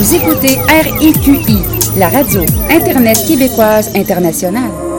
Vous écoutez RIQI, la radio Internet québécoise internationale.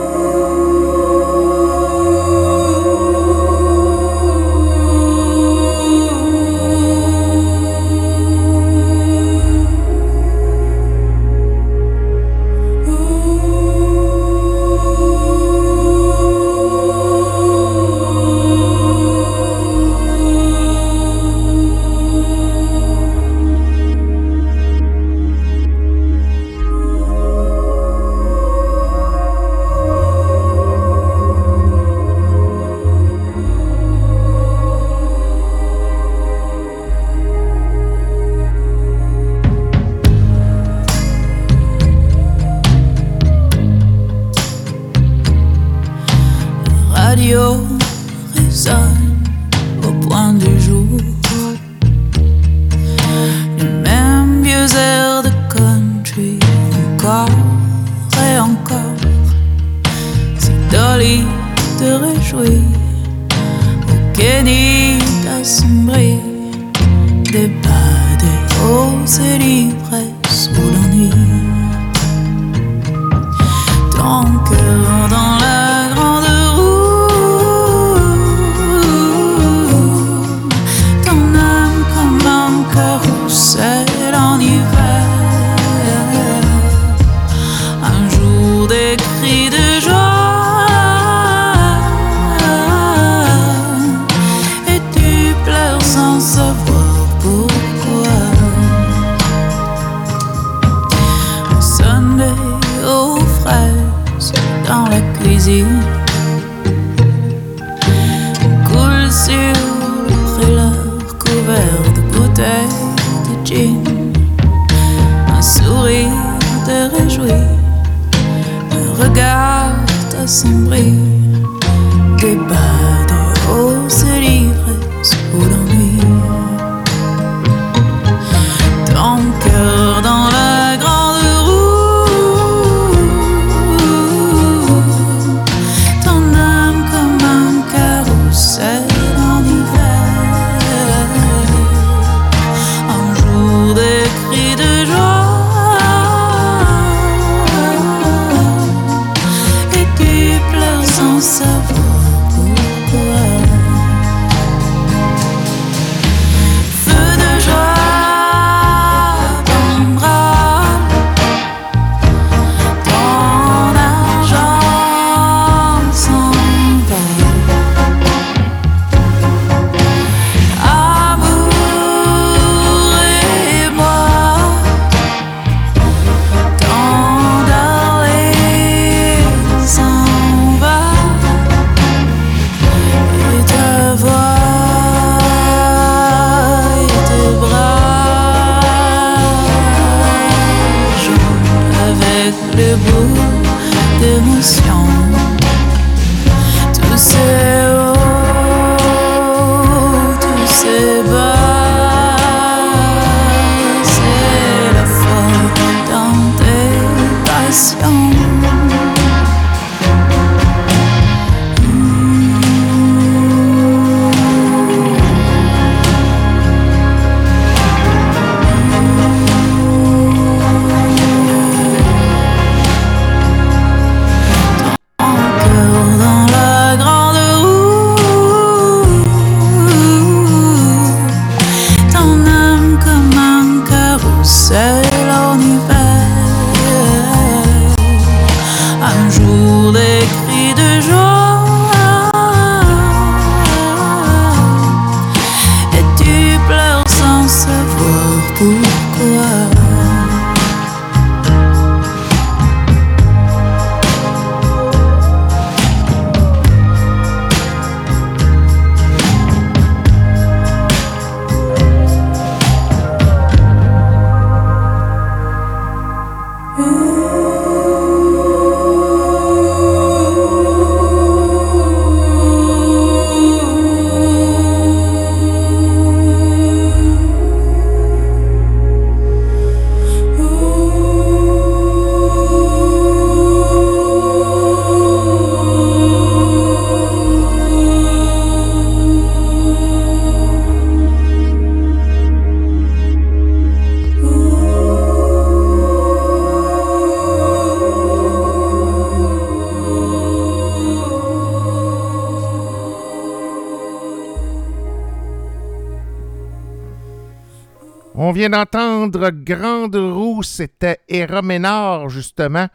Grande Roue, c'était Era Ménard, justement,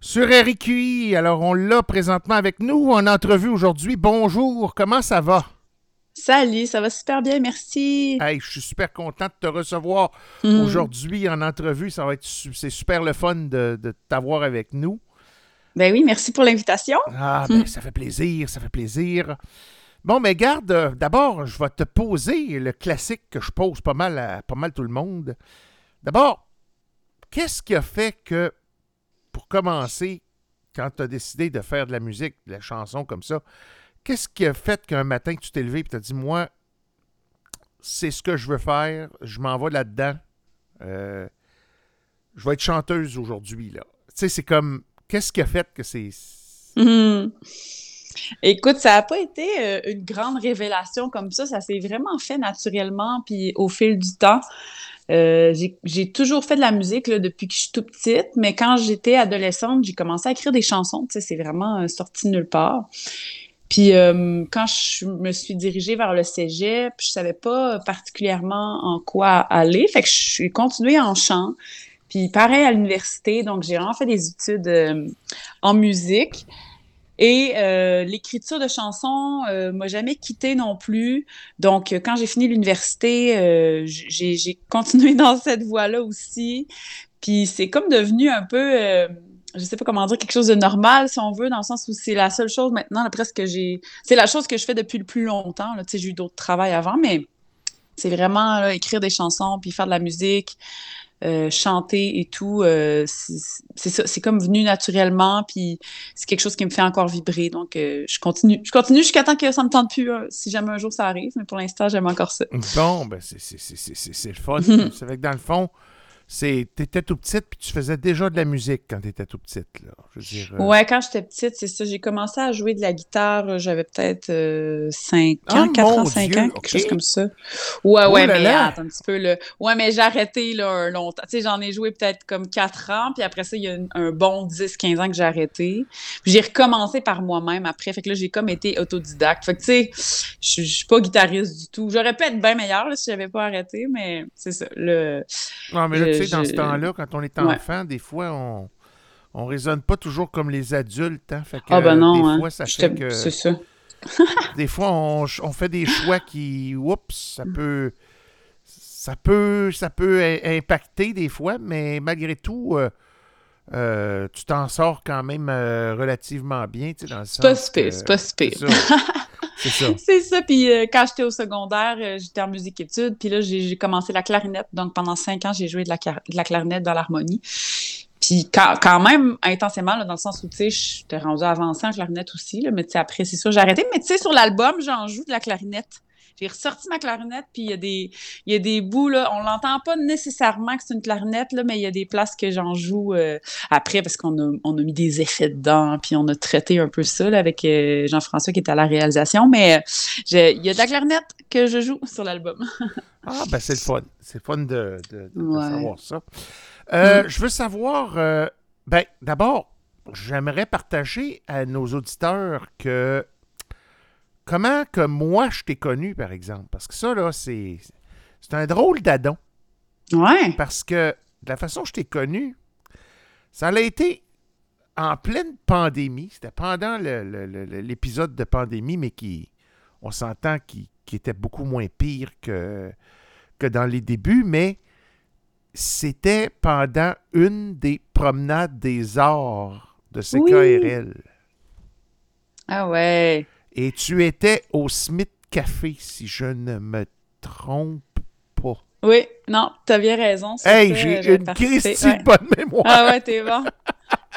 sur RQI. Alors, on l'a présentement avec nous en entrevue aujourd'hui. Bonjour, comment ça va? Salut, ça va super bien, merci. Hey, je suis super content de te recevoir mm. aujourd'hui en entrevue. Ça va être c'est super le fun de, de t'avoir avec nous. Ben oui, merci pour l'invitation. Ah, ben, mm. ça fait plaisir, ça fait plaisir. Bon, mais garde, euh, d'abord, je vais te poser le classique que je pose pas mal à pas mal tout le monde. D'abord, qu'est-ce qui a fait que, pour commencer, quand tu as décidé de faire de la musique, de la chanson comme ça, qu'est-ce qui a fait qu'un matin tu t'es levé et tu as dit, moi, c'est ce que je veux faire, je m'en vais là-dedans, euh, je vais être chanteuse aujourd'hui, là. Tu sais, c'est comme, qu'est-ce qui a fait que c'est... Mm-hmm. Écoute, ça n'a pas été euh, une grande révélation comme ça. Ça s'est vraiment fait naturellement, puis au fil du temps. Euh, j'ai toujours fait de la musique depuis que je suis toute petite, mais quand j'étais adolescente, j'ai commencé à écrire des chansons. C'est vraiment euh, sorti nulle part. Puis quand je me suis dirigée vers le cégep, je savais pas particulièrement en quoi aller. Fait que je suis continuée en chant. Puis pareil à l'université, donc j'ai vraiment fait des études en musique. Et euh, l'écriture de chansons euh, m'a jamais quitté non plus. Donc, euh, quand j'ai fini l'université, euh, j'ai continué dans cette voie-là aussi. Puis c'est comme devenu un peu, je sais pas comment dire, quelque chose de normal, si on veut, dans le sens où c'est la seule chose maintenant, là, presque j'ai... C'est la chose que je fais depuis le plus longtemps. Tu sais, j'ai eu d'autres travails avant, mais c'est vraiment là, écrire des chansons, puis faire de la musique. Euh, chanter et tout, euh, c'est ça, c'est comme venu naturellement, puis c'est quelque chose qui me fait encore vibrer. Donc, euh, je continue. Je continue jusqu'à temps que ça me tente plus, si jamais un jour ça arrive, mais pour l'instant, j'aime encore ça. Bon, ben, c'est le fun. c'est vrai que dans le fond, c'est t'étais tout petite puis tu faisais déjà de la musique quand tu étais tout petite là. Je veux dire, euh, Ouais, quand j'étais petite, c'est ça, j'ai commencé à jouer de la guitare, euh, j'avais peut-être 5 euh, ans, 4 ans, 5 ans, quelque chose comme ça. Ouais, ouais, mais attends un petit peu là. Ouais, mais j'ai arrêté là longtemps. Tu sais, j'en ai joué peut-être comme 4 ans, puis après ça, il y a un bon 10 15 ans que j'ai arrêté. Puis j'ai recommencé par moi-même après, fait que là j'ai comme été autodidacte. Fait que tu sais, je suis pas guitariste du tout. J'aurais pu être bien meilleure si j'avais pas arrêté, mais c'est ça le non, mais tu sais, dans ce temps-là, quand on est enfant, des fois, on on raisonne pas toujours comme les adultes. Hein? Fait que, ah ben non, des hein. fois, ça fait que... C'est ça. des fois, on, on, fait des choix qui... Oups, ça peut... Ça peut, ça peut impacter des fois, mais malgré tout, euh, euh, tu t'en sors quand même euh, relativement bien. C'est pas super, c'est pas. C'est ça. c'est ça. Puis euh, quand j'étais au secondaire, euh, j'étais en musique études. Puis là, j'ai commencé la clarinette. Donc pendant cinq ans, j'ai joué de la, de la, clarinette dans l'harmonie. Puis quand, même intensément, dans le sens où, tu sais, j'étais rendue avancée en clarinette aussi. Là, mais tu sais, après, c'est sûr, j'ai arrêté. Mais tu sais, sur l'album, j'en joue de la clarinette. J'ai ressorti ma clarinette, puis il y a des, il y a des bouts, là, on l'entend pas nécessairement que c'est une clarinette, là, mais il y a des places que j'en joue euh, après parce qu'on a, on a mis des effets dedans, puis on a traité un peu ça là, avec euh, Jean-François qui était à la réalisation, mais euh, il y a de la clarinette que je joue sur l'album. ah, ben c'est le fun. C'est le fun de, de, savoir ça. Mm. Je veux savoir, ben d'abord, j'aimerais partager à nos auditeurs que comment que moi je t'ai connu, par exemple? Parce que ça, là, c'est, c'est un drôle d'adon. Ouais. Parce que de la façon que je t'ai connu, ça a été en pleine pandémie. C'était pendant l'épisode de pandémie, mais qui, on s'entend, qui, qui, était beaucoup moins pire que, que dans les débuts, mais c'était pendant une des promenades des arts de CKRL. Ah ouais. Et tu étais au Smith Café, si je ne me trompe pas. Oui, non, tu as bien raison. Hey, j'ai une Christie bonne mémoire. Ah ouais, t'es bon.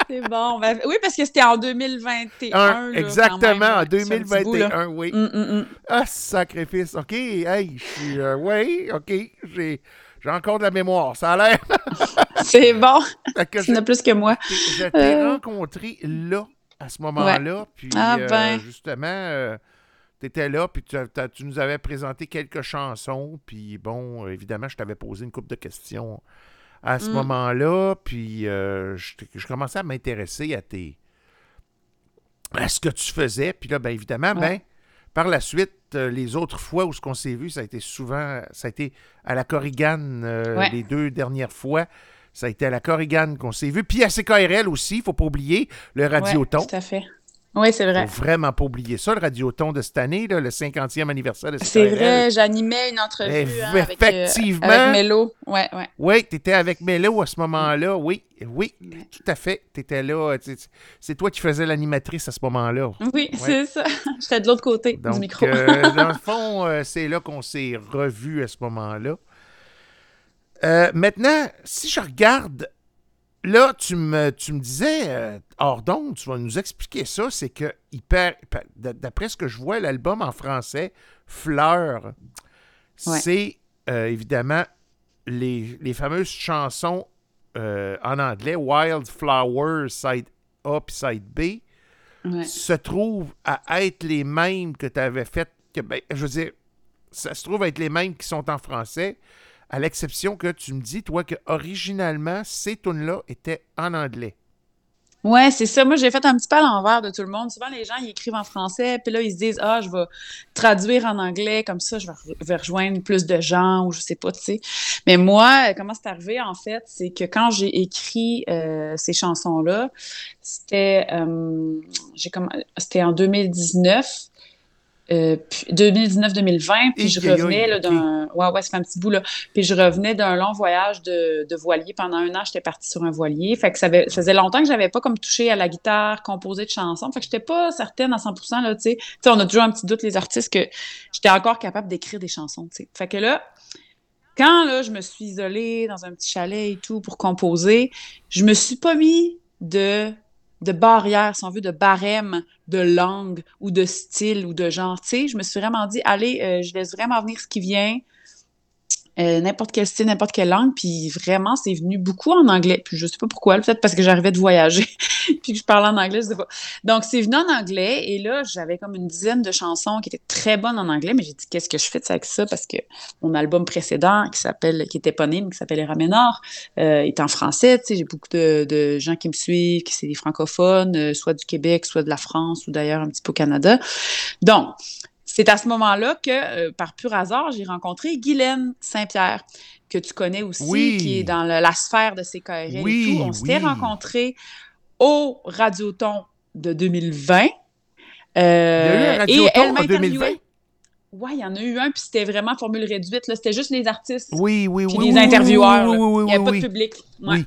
C'est bon. Ben, oui, parce que c'était en 2021. exactement, en 2021, oui. Mm, mm, mm. Ah, sacrifice. OK, hey, je suis. Euh, oui, OK, j'ai. J'ai encore de la mémoire, ça a l'air. C'est bon. Tu n'as plus que moi. Je t'ai euh. rencontré là, à ce moment-là. Puis ah, euh, ben. justement, euh, tu étais là, puis tu, nous avais présenté quelques chansons. Puis bon, évidemment, je t'avais posé une couple de questions à ce mm. moment-là. Puis euh, je, commençais à m'intéresser à tes à ce que tu faisais. Puis là, bien évidemment, ben, Par la suite, euh, les autres fois où ce qu'on s'est vu, ça a été souvent, ça a été à la Corrigan Ouais. les deux dernières fois. Ça a été à la Corrigan qu'on s'est vu. Puis à CKRL aussi, il faut pas oublier, le Radioton. Ouais, tout à fait. Oui, c'est vrai. faut vraiment pas oublier ça, le Radioton de cette année, là, le 50e anniversaire de CKRL. C'est vrai, j'animais une entrevue hein, avec, euh, effectivement. avec Mélo. Ouais, ouais. Oui, tu étais avec Mélo à ce moment-là. Oui, oui, tout à fait. Tu étais là. tu- C'est toi qui faisais l'animatrice à ce moment-là. Oui, c'est ça. J'étais de l'autre côté Donc, du micro. euh, dans le fond, euh, c'est là qu'on s'est revus à ce moment-là. Euh, maintenant, si je regarde, là, tu me, tu me disais, euh, hors d'onde, tu vas nous expliquer ça, c'est que, d'après ce que je vois, l'album en français, Fleurs, Ouais. c'est euh, évidemment les, les fameuses chansons euh, en anglais, Wildflowers, side A puis side B Ouais. se trouvent à être les mêmes que tu avais fait. Que, ben, je veux dire, ça se trouve à être les mêmes qui sont en français, à l'exception que tu me dis, toi, que originalement, ces tunes-là étaient en anglais. Ouais, c'est ça. Moi, j'ai fait un petit peu à l'envers de tout le monde. Souvent, les gens, ils écrivent en français, puis là, ils se disent, ah, je vais traduire en anglais, comme ça, je vais, re- vais rejoindre plus de gens, ou je sais pas, tu sais. Mais moi, euh, comment c'est arrivé, en fait, c'est que quand j'ai écrit euh, ces chansons-là, c'était, euh, c'était en 2019. Euh, puis 2019-2020, puis Aïe, je revenais là, d'un... Ouais, ouais, ça fait un petit bout, là. Puis je revenais d'un long voyage de, de voilier. Pendant un an, j'étais partie sur un voilier. Fait que ça, avait- ça faisait longtemps que j'avais pas comme touché à la guitare, composé de chansons. Fait que j'étais pas certaine à 100%, là, tu sais. Tu sais, on a toujours un petit doute, les artistes, que j'étais encore capable d'écrire des chansons, tu sais. Fait que là, quand, là, je me suis isolée dans un petit chalet et tout pour composer, je me suis pas mis de de barrière, si on veut, de barème de langue ou de style ou de genre. Tu sais, je me suis vraiment dit, allez, euh, je laisse vraiment venir ce qui vient, euh, n'importe quel style, n'importe quelle langue. Puis vraiment, c'est venu beaucoup en anglais. Puis je sais pas pourquoi, peut-être parce que j'arrivais de voyager, puis que je parlais en anglais, je sais pas. Donc c'est venu en anglais et là, j'avais comme une dizaine de chansons qui étaient très bonnes en anglais, mais j'ai dit, qu'est-ce que je fais avec ça? Parce que mon album précédent, qui s'appelle, qui est éponyme, qui s'appelle Ramenor, euh, est en français. Tu sais, j'ai beaucoup de, gens qui me suivent, qui c'est des francophones, euh, soit du Québec, soit de la France ou d'ailleurs un petit peu au Canada. Donc, c'est à ce moment-là que, euh, par pur hasard, j'ai rencontré Guylaine Saint-Pierre, que tu connais aussi, Oui. qui est dans le- la sphère de CKRL Oui, et tout. On s'était rencontrés au Radioton de 2020. Il y a eu un Euh, et Radioton elle en m'a 2020? interviewé. Ouais, il y en a eu un, puis c'était vraiment formule réduite. là. C'était juste les artistes Oui, oui, puis oui. les intervieweurs. Oui, là. oui, oui, il n'y avait pas de public. Ouais. Oui.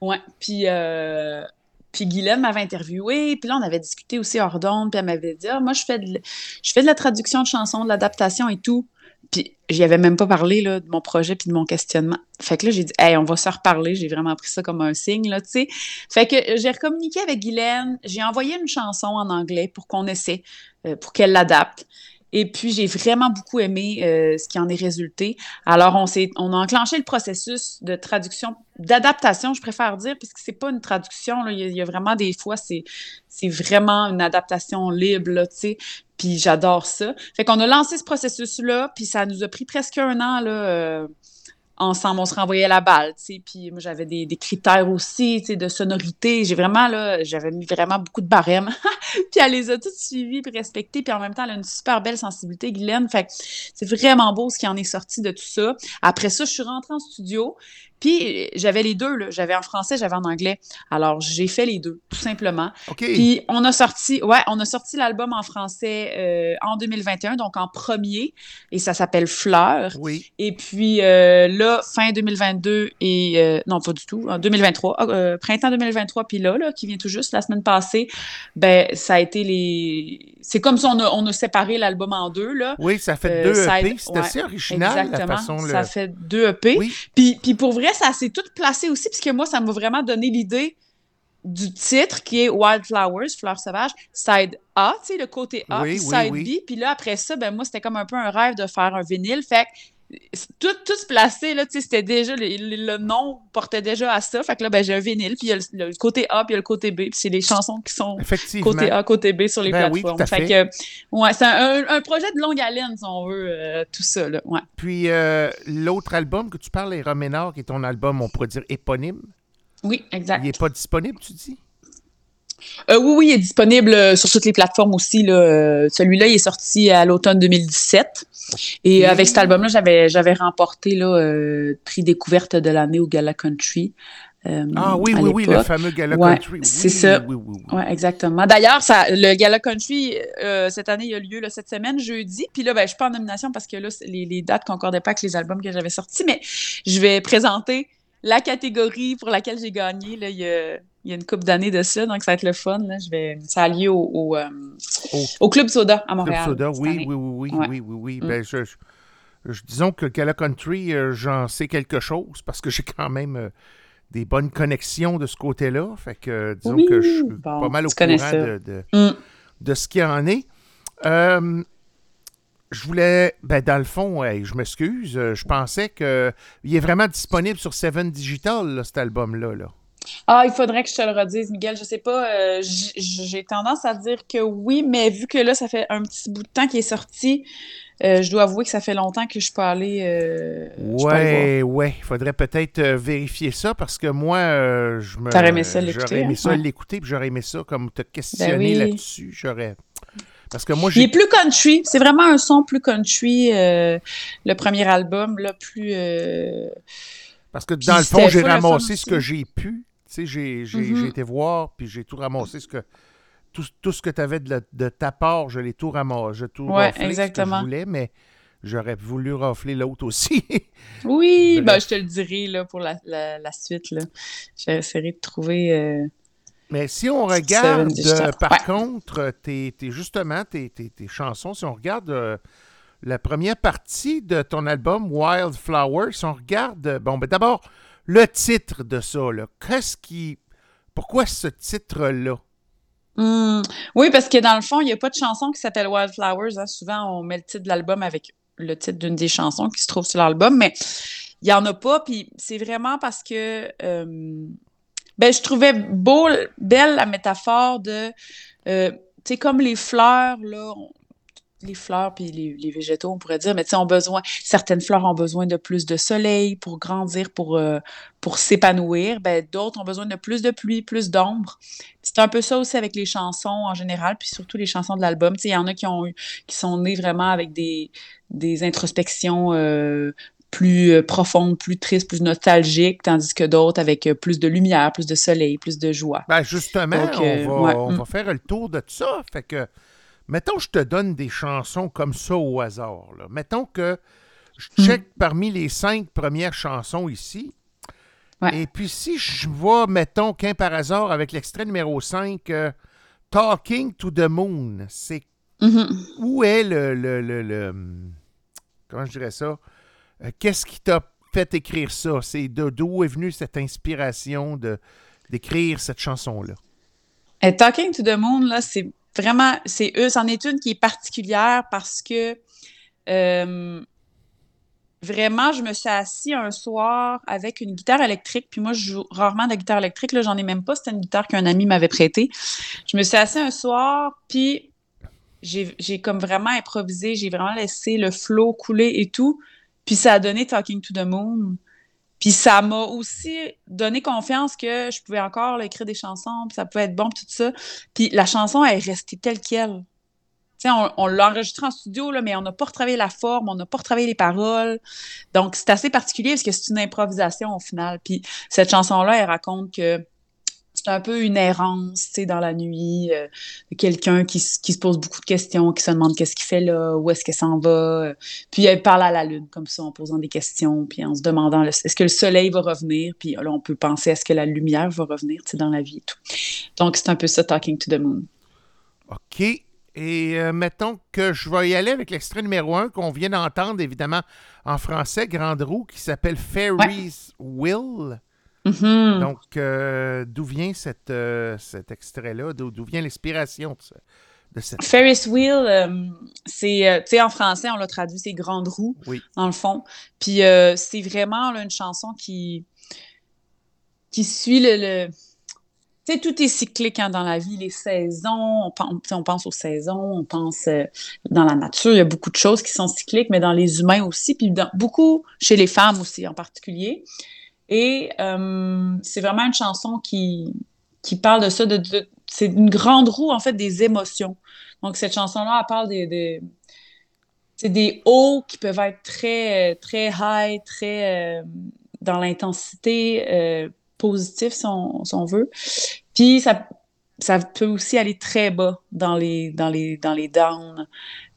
Ouais. Puis, euh, puis Guylaine m'avait interviewé, puis là, on avait discuté aussi hors d'onde, puis elle m'avait dit Ah, Moi, je fais, de, je fais de la traduction de chansons, de l'adaptation et tout. Puis j'y avais même pas parlé là, de mon projet puis de mon questionnement. Fait que là, j'ai dit Hey, on va se reparler. J'ai vraiment pris ça comme un signe, là, tu sais. Fait que euh, j'ai recommuniqué avec Guylaine. J'ai envoyé une chanson en anglais pour qu'on essaie, euh, pour qu'elle l'adapte. Et puis, j'ai vraiment beaucoup aimé euh, ce qui en est résulté. Alors, on, s'est, on a enclenché le processus de traduction, d'adaptation, je préfère dire, puisque c'est pas une traduction. Là. Il, y a, vraiment des fois, c'est, c'est vraiment une adaptation libre, là, tu sais. Puis j'adore ça. Fait qu'on a lancé ce processus-là, puis ça nous a pris presque un an, là, euh, ensemble. On se renvoyait la balle, tu sais. Puis moi, j'avais des, critères aussi, tu sais, de sonorité. J'ai vraiment, là, j'avais mis vraiment beaucoup de barèmes. puis elle les a toutes suivies puis respectées. Puis en même temps, elle a une super belle sensibilité, Guylaine. Fait que c'est vraiment beau ce qui en est sorti de tout ça. Après ça, je suis rentrée en studio. Puis j'avais les deux, là. J'avais en français, j'avais en anglais. Alors, j'ai fait les deux, tout simplement. OK. Puis on a sorti, ouais, on a sorti l'album en français euh, en 2021, donc en premier, et ça s'appelle Fleurs. Oui. Et puis euh, là, fin 2022 et euh, non pas du tout, en 2023, euh, printemps 2023, puis là, là, qui vient tout juste la semaine passée, ben ça a été les, c'est comme si on a, on a séparé l'album en deux là. Oui, ça fait Euh, deux EP. C'est ouais, assez original, la Exactement. façon... Ça le- fait deux EP. Oui. Puis, puis pour vrai, ça s'est tout placé aussi, puisque moi, ça m'a vraiment donné l'idée du titre qui est Wildflowers, Fleurs sauvages, side A, tu sais, le côté A, Oui, puis oui, side oui. B. Puis là, après ça, ben moi, c'était comme un peu un rêve de faire un vinyle. Fait que tout, tout se plaçait, là, tu sais, c'était déjà, le, nom portait déjà à ça. Fait que là, ben j'ai un vinyle, puis il y a le, le côté A, puis il y a le côté B. Puis c'est les chansons qui sont côté A, côté B sur les Ben plateformes. fait. fait. que, ouais, c'est un, un projet de longue haleine, si on veut, euh, tout ça, là. Ouais. Puis euh, l'autre album que tu parles, Les Roménard, qui est ton album, on pourrait dire éponyme, Oui, exact. il n'est pas disponible, tu dis? Euh, oui, oui, il est disponible euh, sur toutes les plateformes aussi. Là. Euh, Celui-là, il est sorti à l'automne 2017. Et avec cet album-là, j'avais, j'avais remporté là, euh, prix découverte de l'année au Gala Country. euh, Ah oui, oui, oui, le fameux Gala Ouais, Country. Oui, c'est ça. Oui, oui, oui. Oui, exactement. D'ailleurs, ça, le Gala Country, euh, cette année, il a lieu là, cette semaine, jeudi. Puis là, ben, je suis pas en nomination parce que là, les, les dates concordaient pas avec les albums que j'avais sortis, mais je vais présenter la catégorie pour laquelle j'ai gagné. Là, il, y a, il y a une couple d'années de ça, donc ça va être le fun. Là. Je vais, ça a lieu au, au, euh, Au- au Club Soda à Club Montréal. Soda, cette oui, oui, oui, oui, Ouais. oui, oui, oui. Mm. Ben, je, je- je- disons que Gala Country, euh, j'en sais quelque chose parce que j'ai quand même euh, des bonnes connexions de ce côté-là. Fait que disons Oui, que je suis bon, pas mal au courant de, de, Mm. de ce qu'il y en est. Je voulais, ben dans le fond, hey, je m'excuse, je pensais que il est vraiment disponible sur Seven Digital, là, cet album-là. Là. Ah, il faudrait que je te le redise, Miguel. Je sais pas. euh, j'ai tendance à dire que oui, mais vu que là, ça fait un petit bout de temps qu'il est sorti, euh, je dois avouer que ça fait longtemps que je suis pas allée. euh, Ouais, ouais, il faudrait peut-être euh, vérifier ça parce que moi, je me. T'aurais aimé ça l'écouter, J'aurais aimé hein? ça l'écouter, puis j'aurais aimé ça comme te questionner oui. là-dessus. J'aurais. Parce que moi, Il est plus country. C'est vraiment un son plus country. le premier album, là, plus. Parce que Puis dans le fond, j'ai ramassé ce que j'ai pu. Sais, j'ai j'ai- j'ai été voir, puis j'ai tout ramassé. Ce que, tout, tout ce que tu avais de, la- de ta part, je l'ai tout ramassé. J'ai tout Ouais, raflé, ce que exactement. je voulais, mais j'aurais voulu rafler l'autre aussi. Oui, ben, je te le dirai là, pour la, la, la suite. Là. J'essaierai de trouver. euh, Mais si on regarde, euh, par Ouais. contre, tes, tes- justement, tes, chansons, si on regarde euh, la première partie de ton album Wildflower, si on regarde, bon, ben d'abord, le titre de ça, qu'est-ce qui... Pourquoi ce titre-là? Hmm. Oui, parce que dans le fond, il n'y a pas de chanson qui s'appelle Wildflowers. hein. Souvent, on met le titre de l'album avec le titre d'une des chansons qui se trouve sur l'album, mais il n'y en a pas. C'est vraiment parce que euh, ben, je trouvais belle la métaphore de, euh, tu sais, comme les fleurs, là, les fleurs puis les, les végétaux, on pourrait dire, mais tu sais, ont besoin, certaines fleurs ont besoin de plus de soleil pour grandir, pour, euh, pour s'épanouir. Ben, d'autres ont besoin de plus de pluie, plus d'ombre. C'est un peu ça aussi avec les chansons en général, puis surtout les chansons de l'album. Tu sais, il y en a qui ont eu, qui sont nées vraiment avec des, des introspections euh, plus euh, profondes, plus tristes, plus nostalgiques, tandis que d'autres avec plus de lumière, plus de soleil, plus de joie. Ben justement, Donc, euh, on, va, ouais, on mm. va faire le tour de ça. Fait que, mettons, je te donne des chansons comme ça au hasard. là. Mettons que je Mm. check parmi les cinq premières chansons ici. Ouais. Et puis si je vois, mettons, qu'un par hasard avec l'extrait numéro 5, euh, Talking to the Moon, c'est Mhm. où est le, le, le- le- hum, comment je dirais ça? Euh, Qu'est-ce qui t'a fait écrire ça? C'est d'où est venue cette inspiration d'écrire cette chanson-là? Et Talking to the Moon, là, c'est vraiment, c'est eux, c'en est une qui est particulière parce que euh, vraiment, je me suis assis un soir avec une guitare électrique, puis moi, je joue rarement de la guitare électrique, là, j'en ai même pas, c'était une guitare qu'un ami m'avait prêtée. Je me suis assis un soir, puis j'ai comme vraiment improvisé, j'ai vraiment laissé le flow couler et tout, puis ça a donné Talking to the Moon. Puis ça m'a aussi donné confiance que je pouvais encore là, écrire des chansons, puis ça pouvait être bon, puis tout ça. Puis la chanson elle est restée telle qu'elle. Tu sais, on, on l'a enregistrée en studio, là, mais on n'a pas retravaillé la forme, on n'a pas retravaillé les paroles. Donc, c'est assez particulier parce que c'est une improvisation au final. Puis cette chanson-là, elle raconte que c'est un peu une errance, tu sais, dans la nuit, euh, de quelqu'un qui, qui se pose beaucoup de questions, qui se demande qu'est-ce qu'il fait là, où est-ce qu'elle s'en va. euh, Puis elle parle à la lune, comme ça, en posant des questions, puis en se demandant, est-ce que le soleil va revenir? Puis là, on peut penser, est-ce que la lumière va revenir, tu sais, dans la vie et tout. Donc, c'est un peu ça, Talking to the Moon. OK. Et euh, mettons que je vais y aller avec l'extrait numéro 1 qu'on vient d'entendre, évidemment, en français, Grande Roue, qui s'appelle Fairy's Will. Mhm. Donc, euh, d'où vient cette, euh, cet extrait-là? D'où vient l'inspiration de, ce- de cette... Ferris wheel, euh, c'est, tu sais, en français, on l'a traduit, c'est grande roue, Oui. dans le fond. Puis c'est vraiment là, une chanson qui, qui suit le. le- Tu sais, tout est cyclique hein, dans la vie, les saisons, on, pense aux saisons, on pense dans la nature, il y a beaucoup de choses qui sont cycliques, mais dans les humains aussi, puis dans, beaucoup chez les femmes aussi en particulier. Et euh, c'est vraiment une chanson qui, qui parle de ça, c'est une grande roue, en fait, des émotions. Donc, cette chanson-là, elle parle des, c'est des hauts qui peuvent être très, très high, très euh, dans l'intensité euh, positive, si on, si on, veut. Puis, ça, ça peut aussi aller très bas dans les, dans les, dans les downs.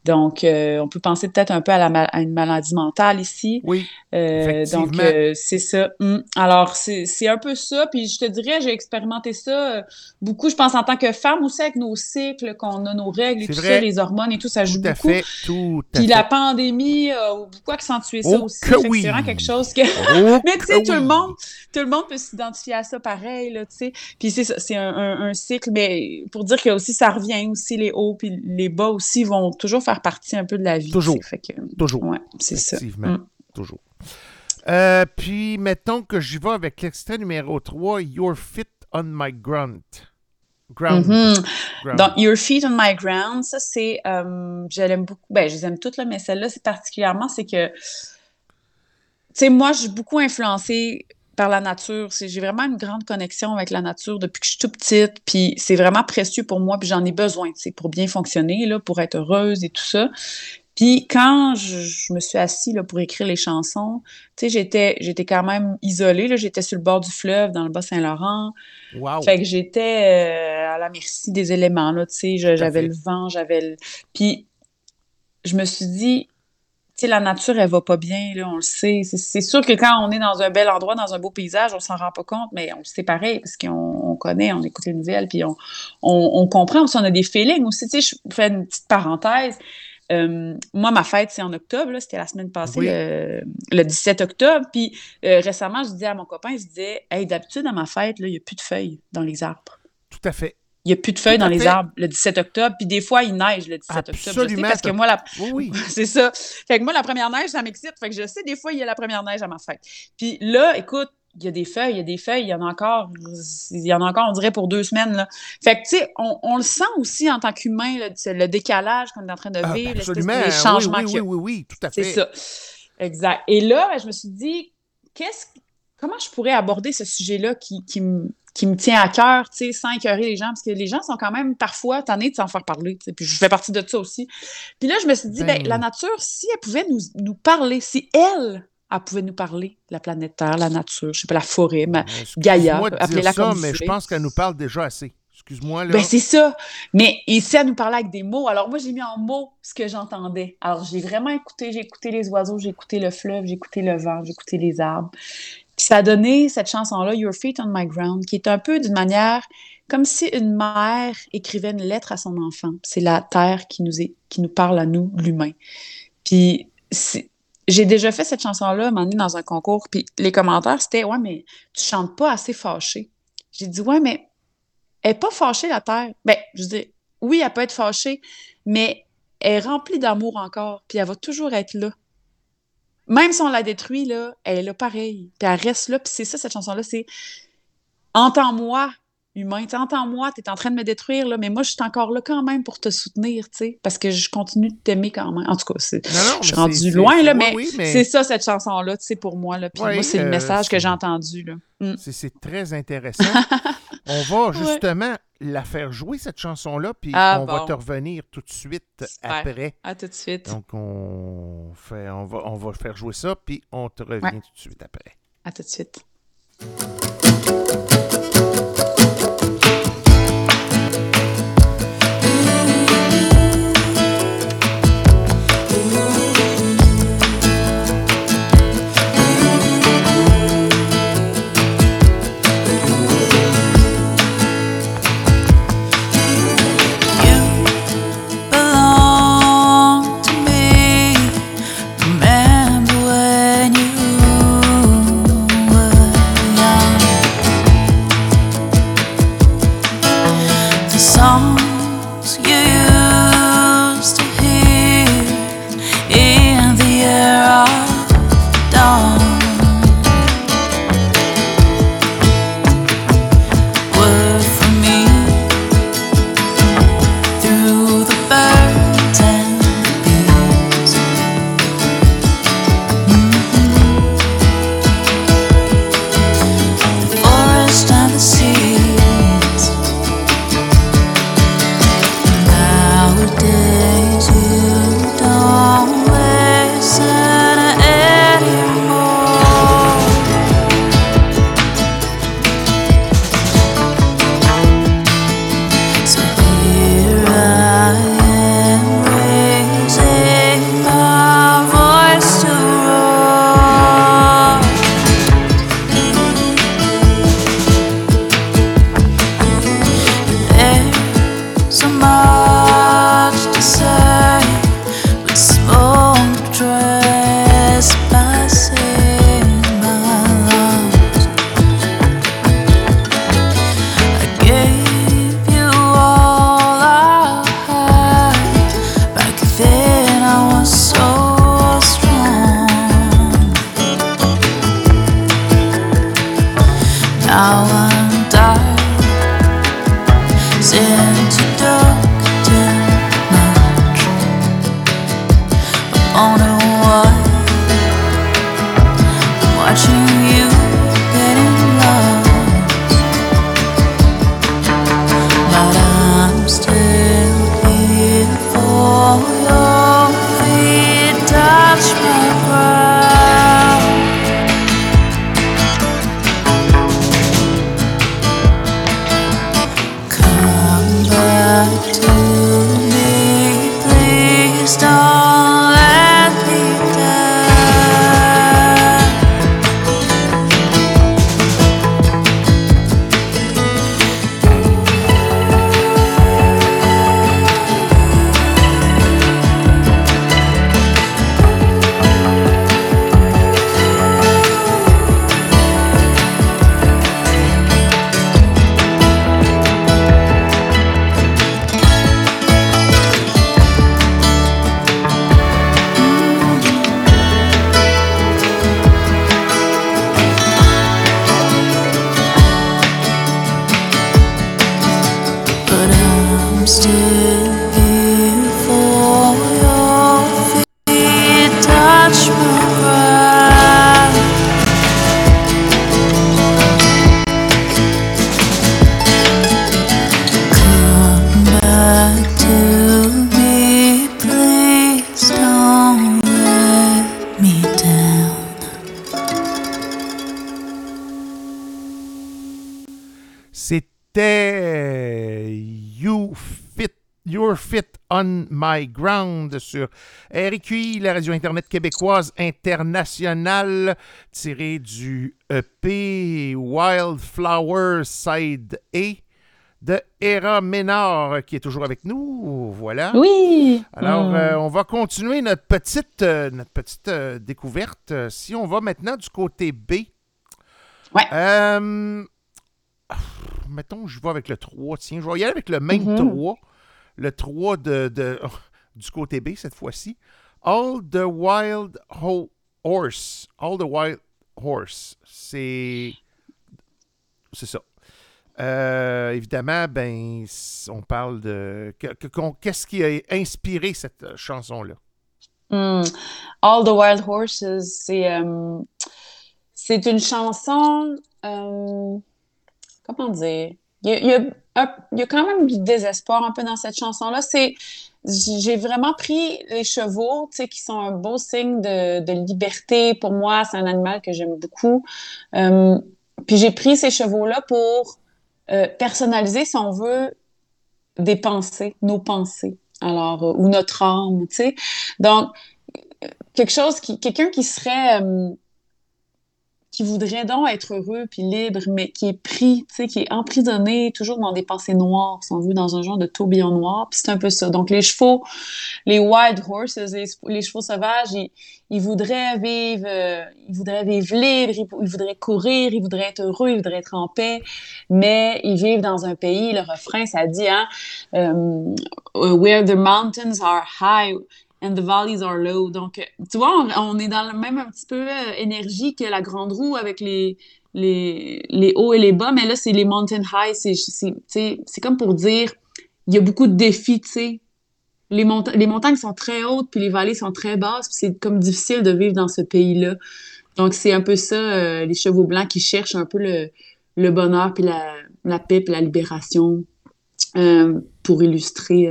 Donc, euh, on peut penser peut-être un peu à, la à, une maladie mentale ici. Oui. Euh, donc, euh, c'est ça. Hum. Alors, c'est un peu ça. Puis, je te dirais, j'ai expérimenté ça beaucoup, je pense, en tant que femme aussi, avec nos cycles, qu'on a nos règles et tout vrai. ça, les hormones et tout, ça joue tout beaucoup. Fait, tout à Puis, fait. la pandémie a beaucoup accentué ça oh, aussi. Que oui. C'est vraiment quelque chose que. Oh, Mais tu sais, tout oui. le monde, tout le monde peut s'identifier à ça pareil, là, tu sais. Puis, c'est un, un, un, cycle. Mais pour dire que aussi, ça revient aussi, les hauts puis les bas aussi vont toujours faire partie un peu de la vie. Toujours. Fait que, Toujours. Ouais, c'est ça. Hum. Toujours. Euh, puis, mettons que j'y vais avec l'extrait numéro 3, Your Fit on My Grunt. Ground. Mm -hmm. Ground. Donc, Your Feet on My Ground, ça, c'est. Euh, je l'aime beaucoup. Ben, je les aime toutes, là, mais celle-là, c'est particulièrement, c'est que. Tu sais, moi, je suis beaucoup influencée par la nature. J'ai vraiment une grande connexion avec la nature depuis que je suis toute petite. Puis c'est vraiment précieux pour moi, puis j'en ai besoin, sais, pour bien fonctionner, là, pour être heureuse et tout ça. Puis quand je, je, me suis assise là, pour écrire les chansons, tu sais, j'étais, j'étais quand même isolée. J'étais sur le bord du fleuve, dans le Bas-Saint-Laurent. Wow. Fait que j'étais euh, à la merci des éléments. Là, tu sais, j'avais le vent, j'avais le... Puis je me suis dit, sais, la nature, elle va pas bien, là, on le sait. C'est sûr que quand on est dans un bel endroit, dans un beau paysage, on s'en rend pas compte, mais on le sait pareil, parce qu'on on connaît, on écoute les nouvelles, puis on, on, on comprend aussi, on a des feelings aussi. Tu sais, je fais une petite parenthèse. Euh, moi, ma fête, c'est en octobre, c'était la semaine passée, Oui. le, le 17 octobre. Puis euh, récemment, je disais à mon copain, je disais, hey, d'habitude, à ma fête, il n'y a plus de feuilles dans les arbres. Tout à fait. Il n'y a plus de feuilles dans les arbres le 17 octobre. Puis des fois, il neige le 17 octobre. Je sais, Absolument. parce que moi, la... Oui, oui. c'est ça. Fait que moi, la première neige, ça m'excite. Fait que je sais, des fois, il y a la première neige à ma fête. Puis là, écoute, il y a des feuilles, il y a des feuilles, il y en a encore, il y en a encore, on dirait, pour deux semaines. Là. Fait que, tu sais, on, on, le sent aussi en tant qu'humain, le, décalage qu'on est en train de Ah, vivre, ben absolument. les changements oui, oui, oui, oui, oui, tout à fait. C'est ça. Exact. Et là, ben, je me suis dit, qu'est-ce, comment je pourrais aborder ce sujet-là qui, qui me qui me tient à cœur, tu sais, sans écœurer les gens, parce que les gens sont quand même parfois tannés de s'en faire parler, tu sais, puis je fais partie de ça aussi. Puis là, je me suis dit, ben, Ben. la nature, si elle pouvait nous, nous parler, si elle, elle pouvait nous parler, la planète Terre, la nature, je sais pas, la forêt, ma, Gaïa, Excuse-moi de appelez-la ça, comme vous mais je pense qu'elle nous parle déjà assez. Excuse-moi. Ben, c'est ça. Mais ici, elle nous parlait avec des mots. Alors, moi, j'ai mis en mots ce que j'entendais. Alors, j'ai vraiment écouté. J'ai écouté les oiseaux, j'ai écouté le fleuve, j'ai écouté le vent, j'ai écouté les arbres. Puis ça a donné cette chanson-là, Your Feet on My Ground, qui est un peu d'une manière comme si une mère écrivait une lettre à son enfant. C'est la terre qui nous, est, qui nous parle à nous, l'humain. Puis j'ai déjà fait cette chanson-là, moment donné, dans un concours, puis les commentaires, c'était « Ouais, mais tu chantes pas assez fâché. » J'ai dit « Ouais, mais elle n'est pas fâchée, la terre. » Ben, je dis « Oui, elle peut être fâchée, mais elle est remplie d'amour encore, puis elle va toujours être là. » Même si on la détruit, là, elle est là pareil. Puis elle reste là. Puis c'est ça, cette chanson-là, c'est Entends-moi, humain. Entends-moi, tu es en train de me détruire, là, mais moi, je suis encore là quand même pour te soutenir, tu sais, parce que je continue de t'aimer quand même. En tout cas, c'est, je suis rendue loin, là, mais, oui, mais, c'est ça, cette chanson-là, pour moi. Là, puis moi, c'est euh, le message que j'ai entendu. Là. Mm. C'est, très intéressant. on va justement ouais. la faire jouer, cette chanson-là, puis ah, on bon. va te revenir tout de suite Super. après. À tout de suite. Donc, on, fait, on, va, on va faire jouer ça, puis on te revient ouais. tout de suite après. À tout de suite. On My Ground sur RQI, la radio Internet québécoise internationale, tiré du EP Wildflower Side A de Hera Ménard, qui est toujours avec nous. Voilà. Oui! Alors, Mm. euh, on va continuer notre petite, euh, notre petite euh, découverte. Si on va maintenant du côté B. Ouais. Mettons, je vais avec le 3. Tiens, je vais y aller avec le même Mhm. 3. Le 3 de, de- du côté B cette fois-ci. All the Wild Ho- Horse. All the Wild Horse. C'est. C'est ça. Euh, évidemment, ben, on parle de. Qu'est-ce qui a inspiré cette euh, chanson-là? Hmm. All the Wild Horses, c'est euh, c'est une chanson. comment dire? Il y a, il y a un- il y a quand même du désespoir un peu dans cette chanson-là. C'est j'ai vraiment pris les chevaux, tu sais, qui sont un beau signe de, de liberté. Pour moi, c'est un animal que j'aime beaucoup. Euh, puis j'ai pris ces chevaux-là pour euh, personnaliser, si on veut, des pensées, nos pensées. Alors, euh, ou notre âme, tu sais. Donc, euh, quelque chose qui, quelqu'un qui serait, euh, qui voudrait donc être heureux puis libre, mais qui est pris, tu sais, qui est emprisonné toujours dans des pensées noires, si on dans un genre de tourbillon noir. C'est un peu ça. Donc, les chevaux, les wild horses, les, chevaux sauvages, ils, ils voudraient vivre, euh, ils voudraient vivre libres, ils, voudraient courir, ils voudraient être heureux, ils voudraient être en paix, mais ils vivent dans un pays, le refrain, ça dit, hein, euh, where the mountains are high and the valleys are low. Donc, tu vois, on, est dans le même un petit peu euh, énergie que la grande roue avec les, les, les hauts et les bas, mais là, c'est les mountain high. C'est, comme pour dire, il y a beaucoup de défis, tu sais. Les, monta- les montagnes sont très hautes, puis les vallées sont très basses, puis c'est comme difficile de vivre dans ce pays-là. Donc, c'est un peu ça, euh, les chevaux blancs qui cherchent un peu le, le bonheur, puis la, la paix, puis la libération, euh, pour illustrer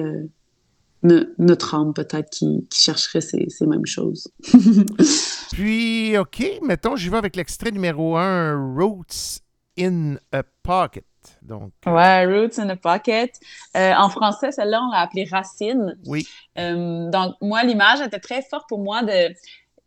no- notre âme, peut-être, qui, qui chercherait ces, ces mêmes choses. Puis, OK, mettons, j'y vais avec l'extrait numéro 1, Roots in a Pocket. Donc, euh, Ouais, Roots in a Pocket. Euh, en français, celle-là, on l'a appelée Racine. oui. Euh, donc, moi, l'image était très forte pour moi de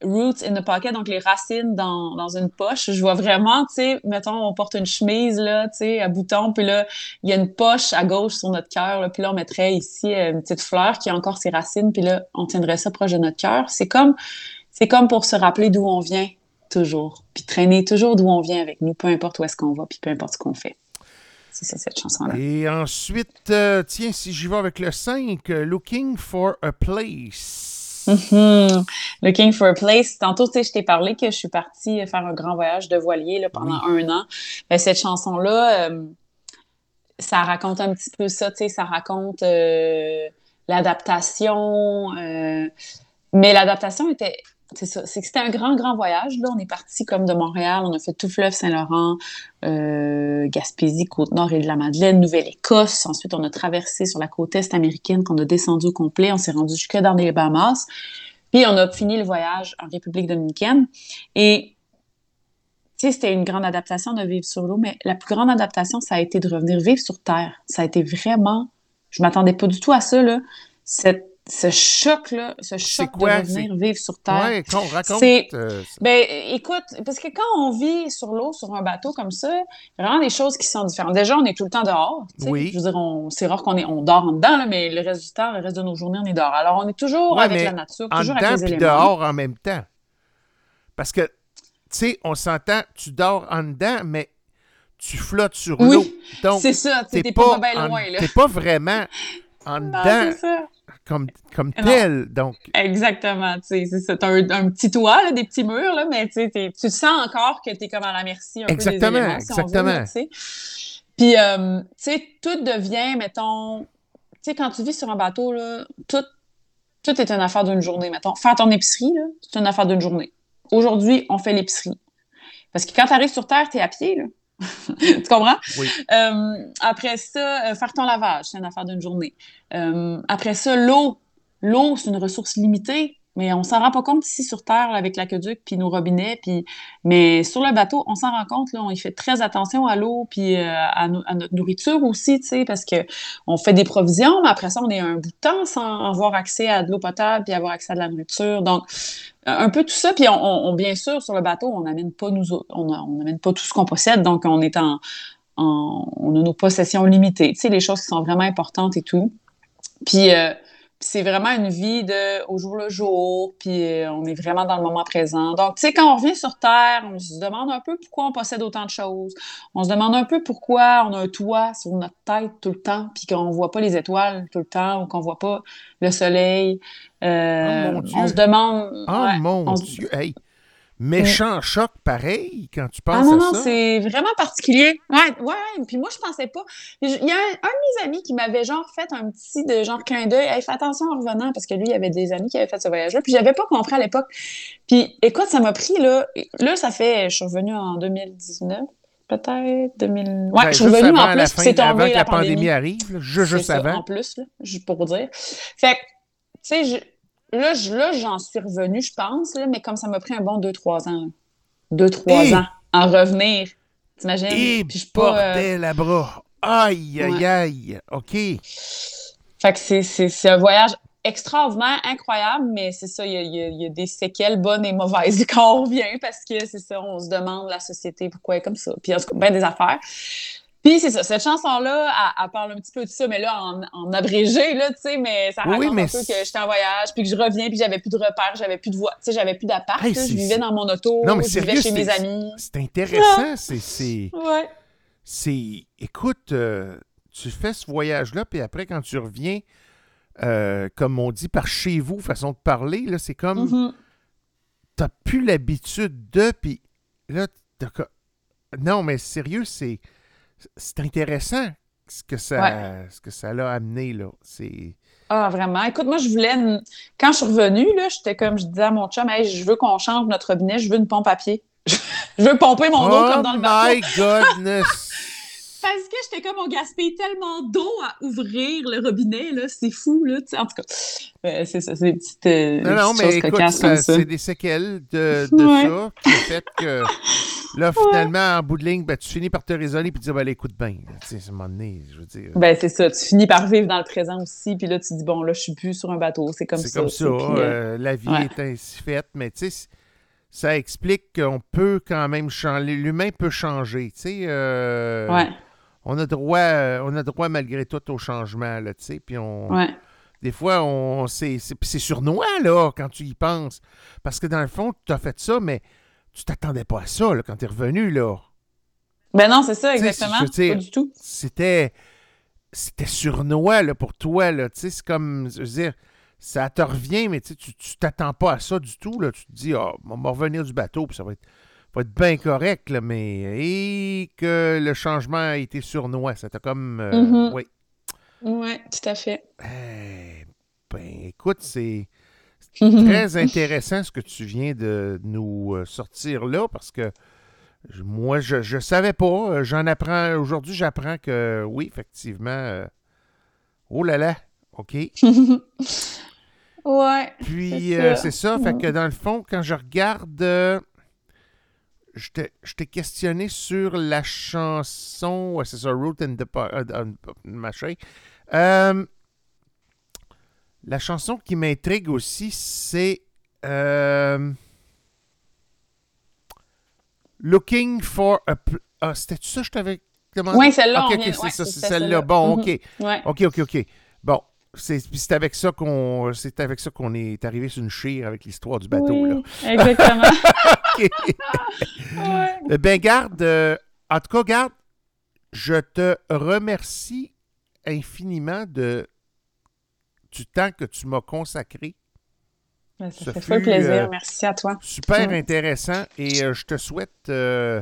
roots in the pocket, donc les racines dans, dans une poche. Je vois vraiment, tu sais, mettons, on porte une chemise, là, tu sais, à boutons, puis là, il y a une poche à gauche sur notre cœur, puis là, on mettrait ici euh, une petite fleur qui a encore ses racines, puis là, on tiendrait ça proche de notre cœur. C'est comme, c'est comme pour se rappeler d'où on vient, toujours, puis traîner toujours d'où on vient avec nous, peu importe où est-ce qu'on va, puis peu importe ce qu'on fait. C'est cette chanson-là. Et ensuite, euh, tiens, si j'y vais avec le 5, euh, Looking for a Place. Mhm. Looking for a place. Tantôt, tu sais, je t'ai parlé que je suis partie faire un grand voyage de voilier là, pendant un an. Ben, cette chanson-là, euh, ça raconte un petit peu ça, tu sais, ça raconte euh, l'adaptation. euh, mais l'adaptation était, c'est ça, c'est que c'était un grand, grand voyage. Là, on est parti comme de Montréal, on a fait tout fleuve Saint-Laurent, euh, Gaspésie, Côte-Nord et de la Madeleine, Nouvelle-Écosse. Ensuite, on a traversé sur la côte est américaine, qu'on a descendu au complet. On s'est rendu jusque dans les Bahamas. Puis, on a fini le voyage en République dominicaine. Et tu sais, c'était une grande adaptation de vivre sur l'eau, mais la plus grande adaptation, ça a été de revenir vivre sur Terre. Ça a été vraiment... Je m'attendais pas du tout à ça, là. Cette- ce choc-là, ce choc de quoi? revenir vivre sur Terre. Ouais, qu'on raconte. Euh. Ben, écoute, parce que quand on vit sur l'eau, sur un bateau comme ça, il y a vraiment des choses qui sont différentes. Déjà, on est tout le temps dehors. Oui. Je veux dire, on- c'est rare qu'on est, on dort en dedans, là, mais le reste du temps, le reste de nos journées, on est dehors. Alors, on est toujours Ouais, avec la nature, en toujours dedans avec les puis éléments. dehors en même temps. Parce que, tu sais, on s'entend, tu dors en dedans, mais tu flottes sur Oui, l'eau. Donc, C'est ça, tu sais, t'es pas, pas, bien loin, t'es pas vraiment en Non, dedans c'est ça. Comme, comme Non. tel. Donc, Exactement, tu c'est un, un petit toit, là, des petits murs, là, mais tu tu sens encore que t'es comme à la merci un Exactement, peu des éléments, si on veut, exactement. tu. Puis, euh, tu sais, tout devient, mettons, tu sais, quand tu vis sur un bateau, là, tout, tout est une affaire d'une journée, mettons. Faire ton épicerie, c'est une affaire d'une journée. Aujourd'hui, on fait l'épicerie. Parce que quand tu arrives sur Terre, t'es à pied, là. tu comprends? Oui. Euh, après ça, euh, faire ton lavage, c'est une affaire d'une journée. Euh, après ça, l'eau. L'eau, c'est une ressource limitée, mais on s'en rend pas compte ici sur Terre là, avec l'aqueduc puis nos robinets. Puis... Mais sur le bateau, on s'en rend compte. Là, on y fait très attention à l'eau puis à, no- à notre nourriture aussi, tu sais, parce que on fait des provisions, mais après ça, on est un bout de temps sans avoir accès à de l'eau potable puis avoir accès à de la nourriture. Donc, un peu tout ça. Puis, on, on- bien sûr, sur le bateau, on n'amène pas nous, on on n'amène pas tout ce qu'on possède. Donc, on est en, en- on a nos possessions limitées. Tu sais, les choses qui sont vraiment importantes et tout. Puis, euh, c'est vraiment une vie de au jour le jour, puis euh, on est vraiment dans le moment présent. Donc, tu sais, quand on revient sur Terre, on se demande un peu pourquoi on possède autant de choses. On se demande un peu pourquoi on a un toit sur notre tête tout le temps, puis qu'on voit pas les étoiles tout le temps, ou qu'on voit pas le soleil. Euh, Oh, mon Dieu. on se demande... oh ouais, mon on se- Dieu, hey, méchant choc pareil quand tu penses ah non, à non, ça. c'est vraiment particulier. Ouais, ouais. Puis moi, je pensais pas. Il y a un, un de mes amis qui m'avait genre fait un petit de genre clin d'œil. Hey, fais attention en revenant parce que lui, il y avait des amis qui avaient fait ce voyage-là. Puis j'avais pas compris à l'époque. Puis écoute, ça m'a pris là. Là, ça fait. Je suis revenue en 2019, peut-être 2000. Ouais, Ben, je suis juste revenue avant en plus. C'est avant tombé que la, pandémie arrive, là, juste ça, avant. En plus, là, juste pour dire. Fait que, tu sais, je- là, je- là, j'en suis revenue, je pense, là, mais comme ça m'a pris un bon 2-3 ans. 2-3 Hey! ans en revenir. T'imagines? Et Puis je euh, bordel à bras. Aïe, aïe, Ouais. aïe. OK. Fait que c'est- c'est c'est un voyage extraordinaire, incroyable, mais c'est ça, il y a, y y des séquelles bonnes et mauvaises quand on revient parce que c'est ça, on se demande la société pourquoi elle est comme ça. Puis en tout cas, bien des affaires. Puis c'est ça, cette chanson-là, elle, elle parle un petit peu de ça, mais là, en, en abrégé, là, tu sais, mais ça Oui, raconte mais un peu que j'étais en voyage, puis que je reviens, puis j'avais plus de repères, j'avais plus de voix, tu sais, j'avais plus d'appart, Hey, je vivais dans mon auto, Non, mais je vivais sérieux, chez mes amis. C'est intéressant. C'est, c'est, Ouais. c'est... Écoute, euh, tu fais ce voyage-là, puis après, quand tu reviens, euh, comme on dit, par chez vous, façon de parler, là, c'est comme... Mhm. T'as plus l'habitude de, puis là, t'as... Non, mais sérieux, c'est... C'est intéressant ce que ça, ce que ça l'a amené, là. C'est... Ah, vraiment. Écoute, moi, je voulais. une- Quand je suis revenue, là, j'étais comme je disais à mon chum, hey, je veux qu'on change notre robinet, je veux une pompe à pied. je veux pomper mon eau comme dans le bateau. Oh my goodness! Parce que j'étais comme, on gaspille tellement d'eau à ouvrir le robinet, là, c'est fou, là. tu sais. En tout cas, euh, c'est ça, c'est des petites, euh, Non, non, petites mais écoute, cocasses ça- comme ça. c'est des séquelles de, de Ouais. ça, qui fait que là, finalement, en bout de ligne, ben, tu finis par te raisonner et te dire, ben, allez, écoute bien, tu sais, à un moment donné, je veux dire, Ben, c'est ça. Tu finis par vivre dans le présent aussi, puis là, tu dis, bon, là, je suis plus sur un bateau. C'est comme c'est ça. comme tu ça, puis, euh, euh, la vie ouais. est ainsi faite, mais tu sais, ça explique qu'on peut quand même changer, l'humain peut changer, tu sais, euh, ouais, on a droit, euh, on a droit malgré tout au changement, là, tu sais, puis on... ouais. Des fois, on, c'est, c'est, c'est surnois, là, quand tu y penses. Parce que dans le fond, tu as fait ça, mais tu t'attendais pas à ça, là, quand tu es revenu, là. Ben non, c'est ça, exactement. dire- Pas du tout. C'était, c'était surnois, là, pour toi, là. Tu sais, c'est comme, je veux dire, ça te revient, mais tu t'attends pas à ça du tout. Là. Tu te dis, ah, on va revenir du bateau, puis ça va être, va être bien correct, là, mais et que le changement a été sournois. Ça t'a comme. euh, Mhm. Oui. Ouais, tout à fait. Eh, ben, écoute, c'est très intéressant ce que tu viens de nous euh, sortir là, parce que moi, je ne savais pas. J'en apprends. Aujourd'hui, j'apprends que oui, effectivement. euh, oh là là, OK. ouais. Puis, C'est ça. Fait que dans le fond, quand je regarde, euh, je t'ai questionné sur la chanson, ouais, c'est ça, Root and the Pa- euh, machin. Euh, la chanson qui m'intrigue aussi, c'est euh, Looking for a. Ah, c'était ça que je t'avais demandé? Ouais, celle-là, Ok, on ok, vient- c'est ouais, ça, c'est celle-là. Bon, Mhm. ok. Ouais. OK, OK, OK. Bon, c'est avec ça qu'on c'est avec ça qu'on est arrivé sur une chire avec l'histoire du bateau là. Oui, exactement. Ouais. Eh ben garde euh, en tout cas garde je te remercie infiniment de du temps que tu m'as consacré. Ben, ça Ce fait fut, plaisir. euh, Merci à toi. Super intéressant et euh, je te souhaite euh,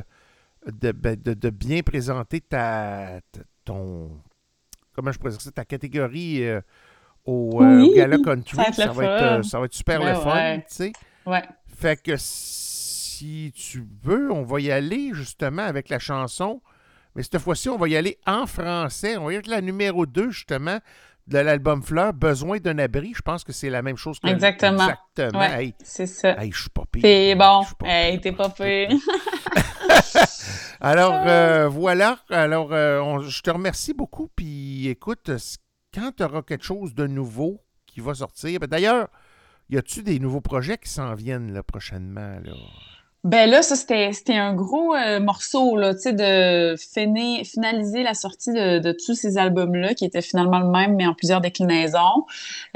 de, ben, de- de bien présenter ta, ta- ton comment je pourrais dire ça ta catégorie euh, au, euh, Oui, au Gala Country. ça va être, fun. euh, ça va être super Ouais, le fun, ouais. tu sais. Ouais. Fait que si tu veux, on va y aller justement avec la chanson. Mais cette fois-ci, on va y aller en français. On va y aller avec la numéro 2, justement, de l'album Fleur, Besoin d'un abri. Je pense que c'est la même chose que Exactement. Exactement. Ouais. Hey, C'est ça. hey, je suis pas pire. C'est bon. Hey, t'es pas pire. Alors, euh, voilà. Alors, euh, on- je te remercie beaucoup. Puis, écoute, quand tu auras quelque chose de nouveau qui va sortir, ben, d'ailleurs, y a-tu des nouveaux projets qui s'en viennent là, prochainement? Là? Ben là, ça, c'était, un gros euh, morceau, là, tu sais, de finaliser la sortie de, de tous ces albums-là, qui étaient finalement le même, mais en plusieurs déclinaisons.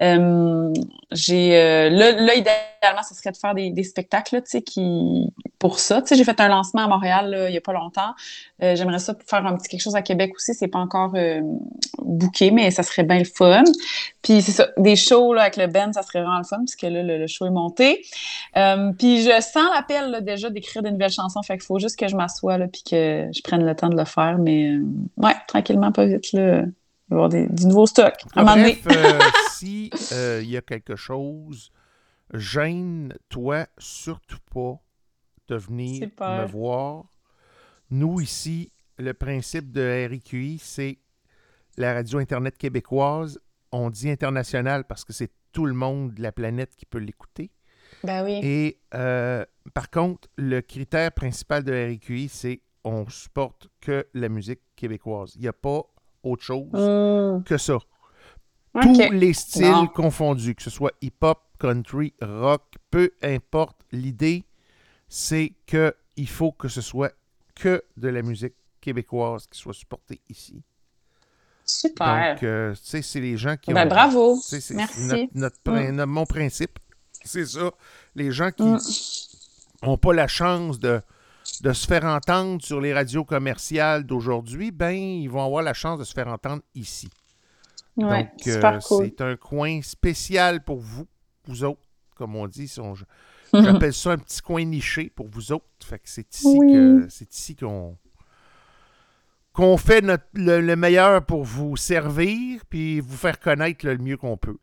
Euh, j'ai, euh, là, là, idéalement, ce serait de faire des, des spectacles, tu sais, qui, pour ça. Tu sais, j'ai fait un lancement à Montréal, là, il y a pas longtemps. Euh, j'aimerais ça faire un petit quelque chose à Québec aussi. C'est pas encore euh, booké, mais ça serait bien le fun. Puis c'est ça, des shows là, avec le band, ça serait vraiment le fun, puisque là, le, le show est monté. Euh, puis je sens l'appel déjà d'écrire de nouvelles chansons, fait qu'il faut juste que je m'assoie là, puis que je prenne le temps de le faire. Mais euh, ouais, tranquillement, pas vite, là, il va y avoir des- du nouveau stock. À un moment donné. Bref, euh, si euh, il y a quelque chose, gêne-toi surtout pas de venir Super. me voir. Nous, ici, le principe de RIQI, c'est la radio Internet québécoise. On dit international parce que c'est tout le monde de la planète qui peut l'écouter. Ben oui. Et euh, par contre, le critère principal de RIQI, c'est on supporte que la musique québécoise. Il n'y a pas autre chose Mmh. que ça. Tous les styles confondus, que ce soit hip-hop, country, rock, peu importe. L'idée, c'est que il faut que ce soit que de la musique québécoise qui soit supportée ici. Super. Donc, euh, tu sais, c'est les gens qui ben ont... bravo. Merci. notre- notre prin- Mm. notre- mon principe, c'est ça. Les gens qui Mm. n'ont pas la chance de, de se faire entendre sur les radios commerciales d'aujourd'hui, ben, ils vont avoir la chance de se faire entendre ici. Ouais, Donc, euh, cool. c'est un coin spécial pour vous, vous autres, comme on dit. si on- J'appelle ça un petit coin niché pour vous autres. Fait que c'est ici Oui. que c'est ici qu'on qu'on fait notre, le, le meilleur pour vous servir puis vous faire connaître le mieux qu'on peut.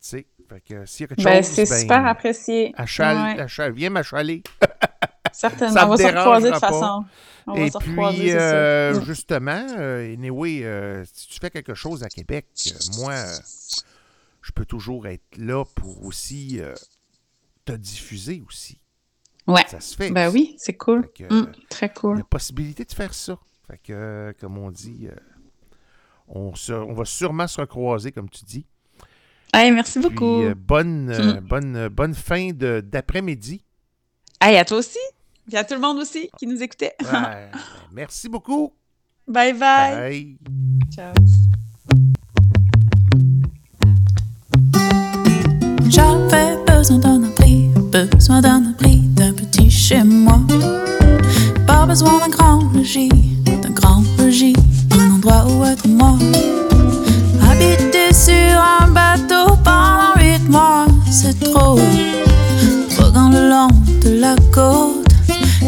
Tu sais, fait que s'il y a quelque Ben, chose, c'est ben, super apprécié. achale, Ouais, achale, viens m'achaler. certainement. ça on va se recroiser de pas. façon. On Et puis, euh, Mm. justement, euh, anyway, euh, si tu fais quelque chose à Québec, euh, moi, je peux toujours être là pour aussi te diffuser aussi. Ouais. Ça se fait. Ben aussi. oui, c'est cool. Que, Mm, très Il y cool. a possibilité de faire ça. Fait que, comme on dit, euh, on, se- on va sûrement se recroiser, comme tu dis. Hey, merci Puis, beaucoup. euh, bonne, euh, Mm. bonne, euh, bonne fin de- d'après-midi. Hey, à toi aussi. Puis à tout le monde aussi qui nous écoutait. Ouais, ben, merci beaucoup. Bye bye. Bye. Ciao. J'avais besoin d'un abri, besoin d'un abri, d'un petit chez moi. Pas besoin d'un grand logis, d'un grand logis, un endroit où être moi. Habiter sur un bateau pendant huit mois, c'est trop. Voguant le long de la côte,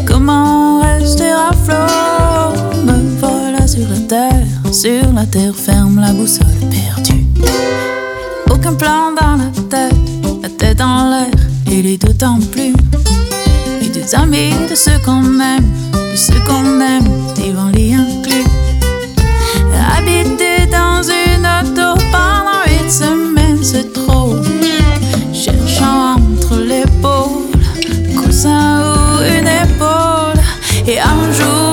comment rester à flot? Me voilà sur la terre, sur la terre ferme, la boussole perdue. Aucun plan dans la tête tête en l'air, il est d'autant plus. Et des amis de ceux qu'on aime, de ceux qu'on aime, des vents les inclus. Habiter dans une auto pendant une semaine, c'est trop. Cherchant entre l'épaule, coussin ou une épaule, et un jour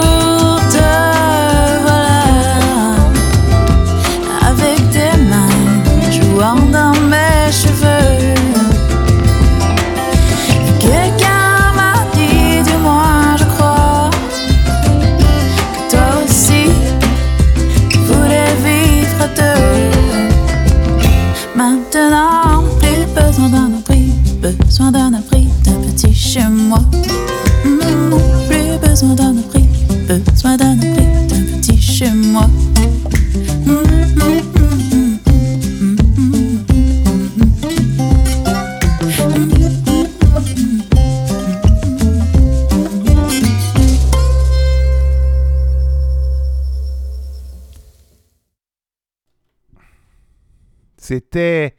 C'était.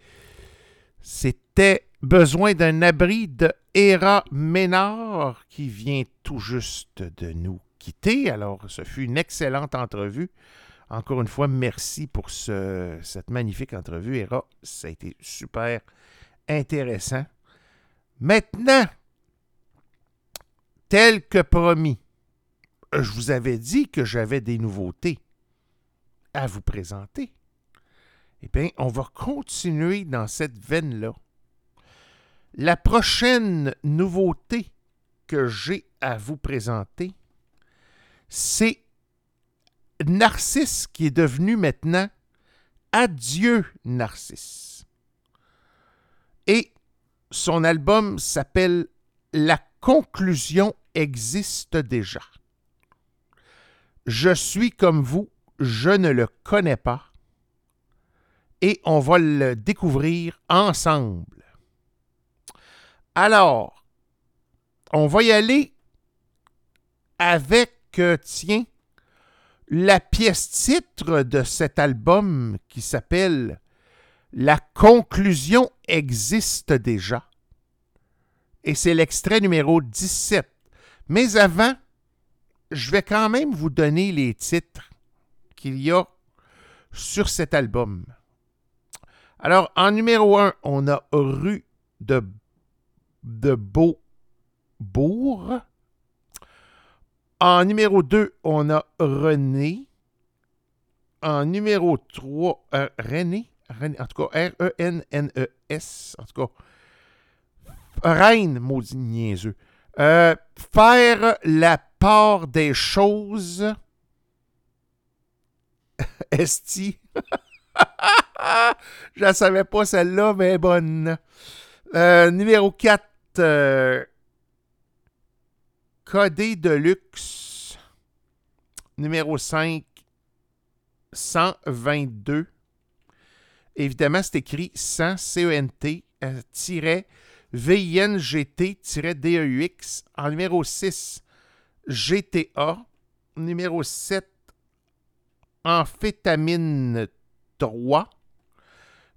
C'était besoin d'un abri de Héra Ménard qui vient tout juste de nous Alors, ce fut une excellente entrevue. Encore une fois, merci pour ce- cette magnifique entrevue, Héra. Ça a été super intéressant. Maintenant, tel que promis, je vous avais dit que j'avais des nouveautés à vous présenter. Eh bien, on va continuer dans cette veine-là. La prochaine nouveauté que j'ai à vous présenter, c'est Narcisse qui est devenu maintenant Adieu Narcisse. Et son album s'appelle La conclusion existe déjà. Je suis comme vous, je ne le connais pas et on va le découvrir ensemble. Alors, on va y aller avec, euh, tiens, la pièce titre de cet album qui s'appelle La conclusion existe déjà. Et c'est l'extrait numéro 17. Mais avant, je vais quand même vous donner les titres qu'il y a sur cet album. Alors, en numéro 1, on a Rue de, de Beaubourg. En numéro 2, on a René. En numéro 3, euh, René, René, en tout cas, R-E-N-N-E-S, en tout cas, Reine, maudit niaiseux. Euh, faire la part des choses. Esti. Je la savais pas celle-là, mais bonne. Euh, numéro 4. euh, Codé de luxe. Numéro 5. 122. Évidemment, c'est écrit 100 C-E-N-T euh, tiret V-I-N-G-T tiret D-E-U-X. En numéro 6, GTA. Numéro 7, Amphétamine 3.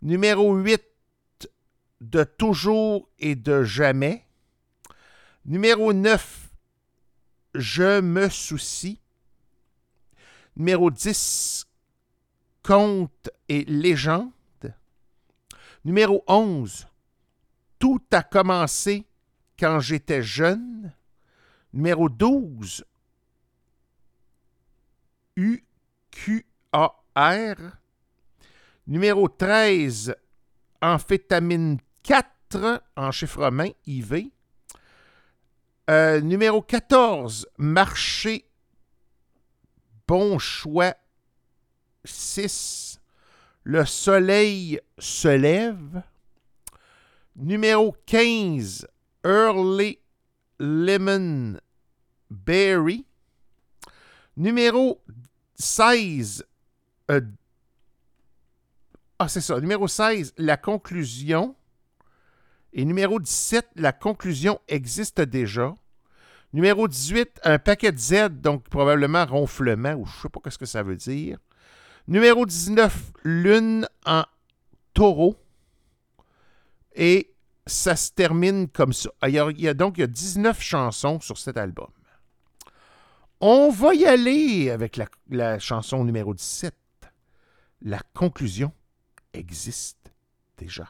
Numéro 8, De toujours et de jamais. Numéro 9, Je me soucie. Numéro 10, Conte et légende. Numéro 11, Tout a commencé quand j'étais jeune. Numéro 12, UQAR. Numéro 13, Amphétamine 4 en chiffre romain, IV. Euh, numéro 14, Marché Bon choix 6. Le soleil se lève. Numéro 15, Early Lemon Berry. Numéro 16, euh, ah, c'est ça. Numéro 16, la conclusion. Et numéro 17, la conclusion existe déjà. Numéro 18, un paquet Z, donc probablement ronflement, ou je sais pas ce que ça veut dire. Numéro 19, lune en taureau. Et ça se termine comme ça. Il y a, il y a donc il y a 19 chansons sur cet album. On va y aller avec la chanson numéro 17. La conclusion existe déjà.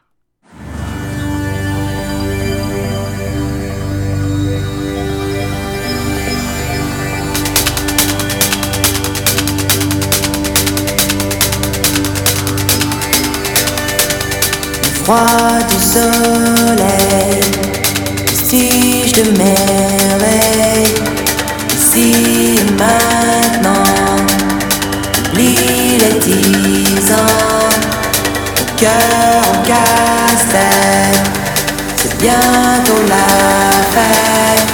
Froid du soleil, vestige de merveille, ici et maintenant, oublie les tisans, le cœur en casse-tête, c'est bientôt la fête,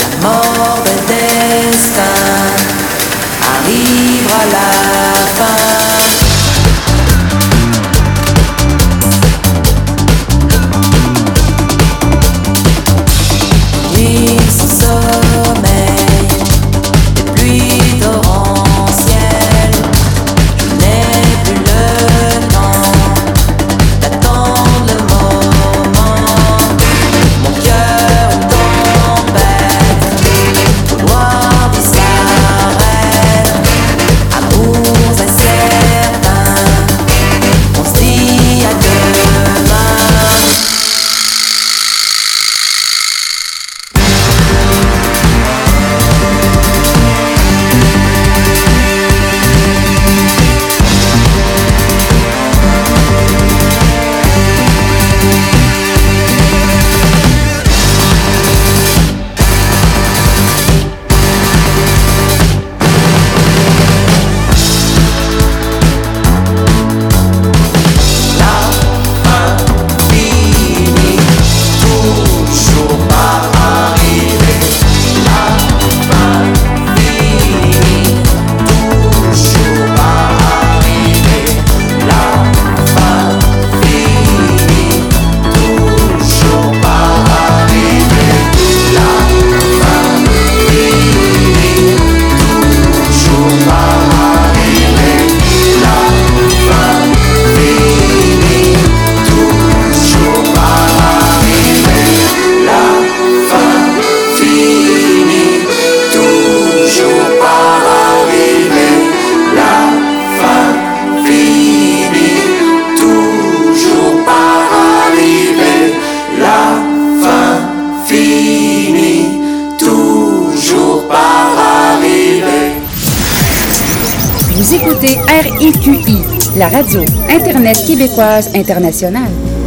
la mort de destin arrivera à québécoise internationale.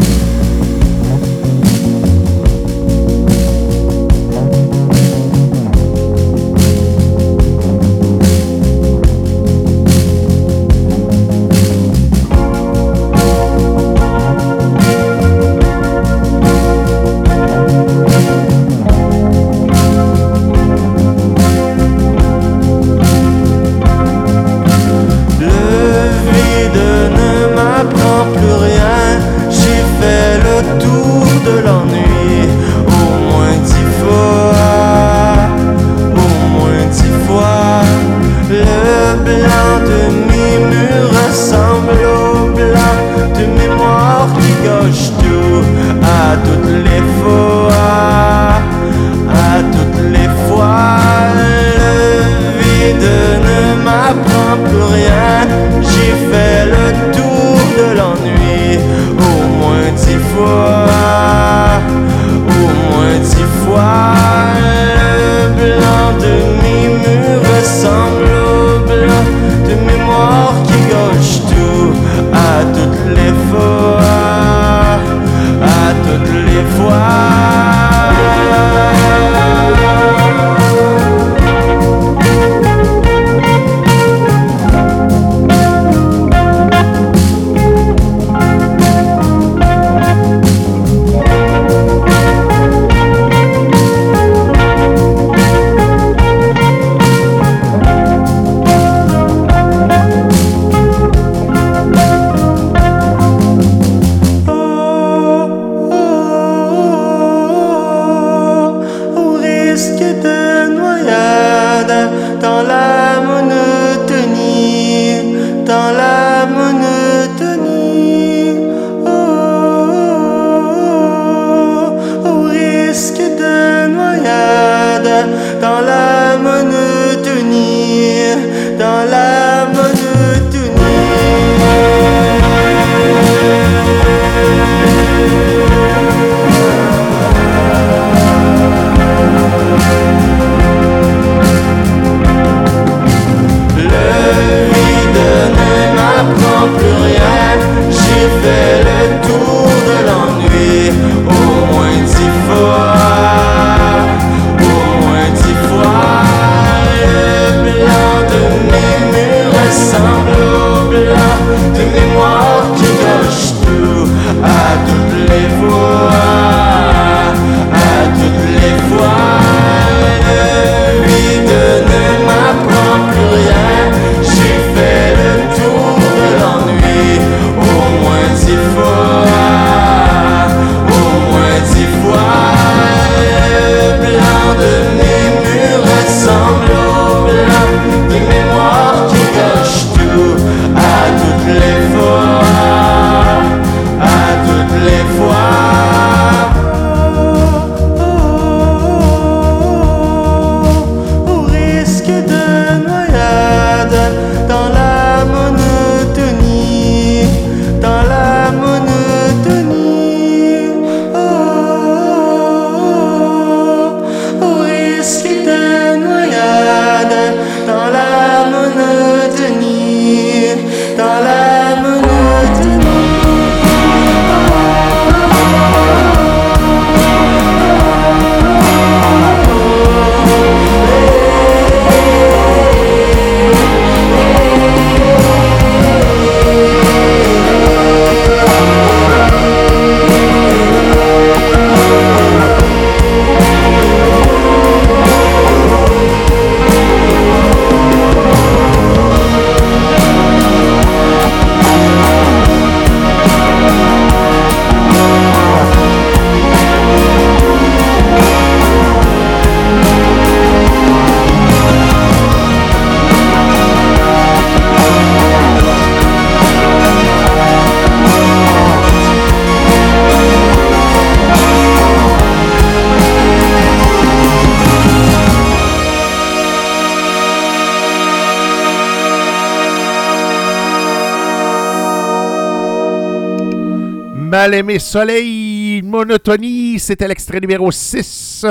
Mal aimé soleil, monotonie, c'était l'extrait numéro 6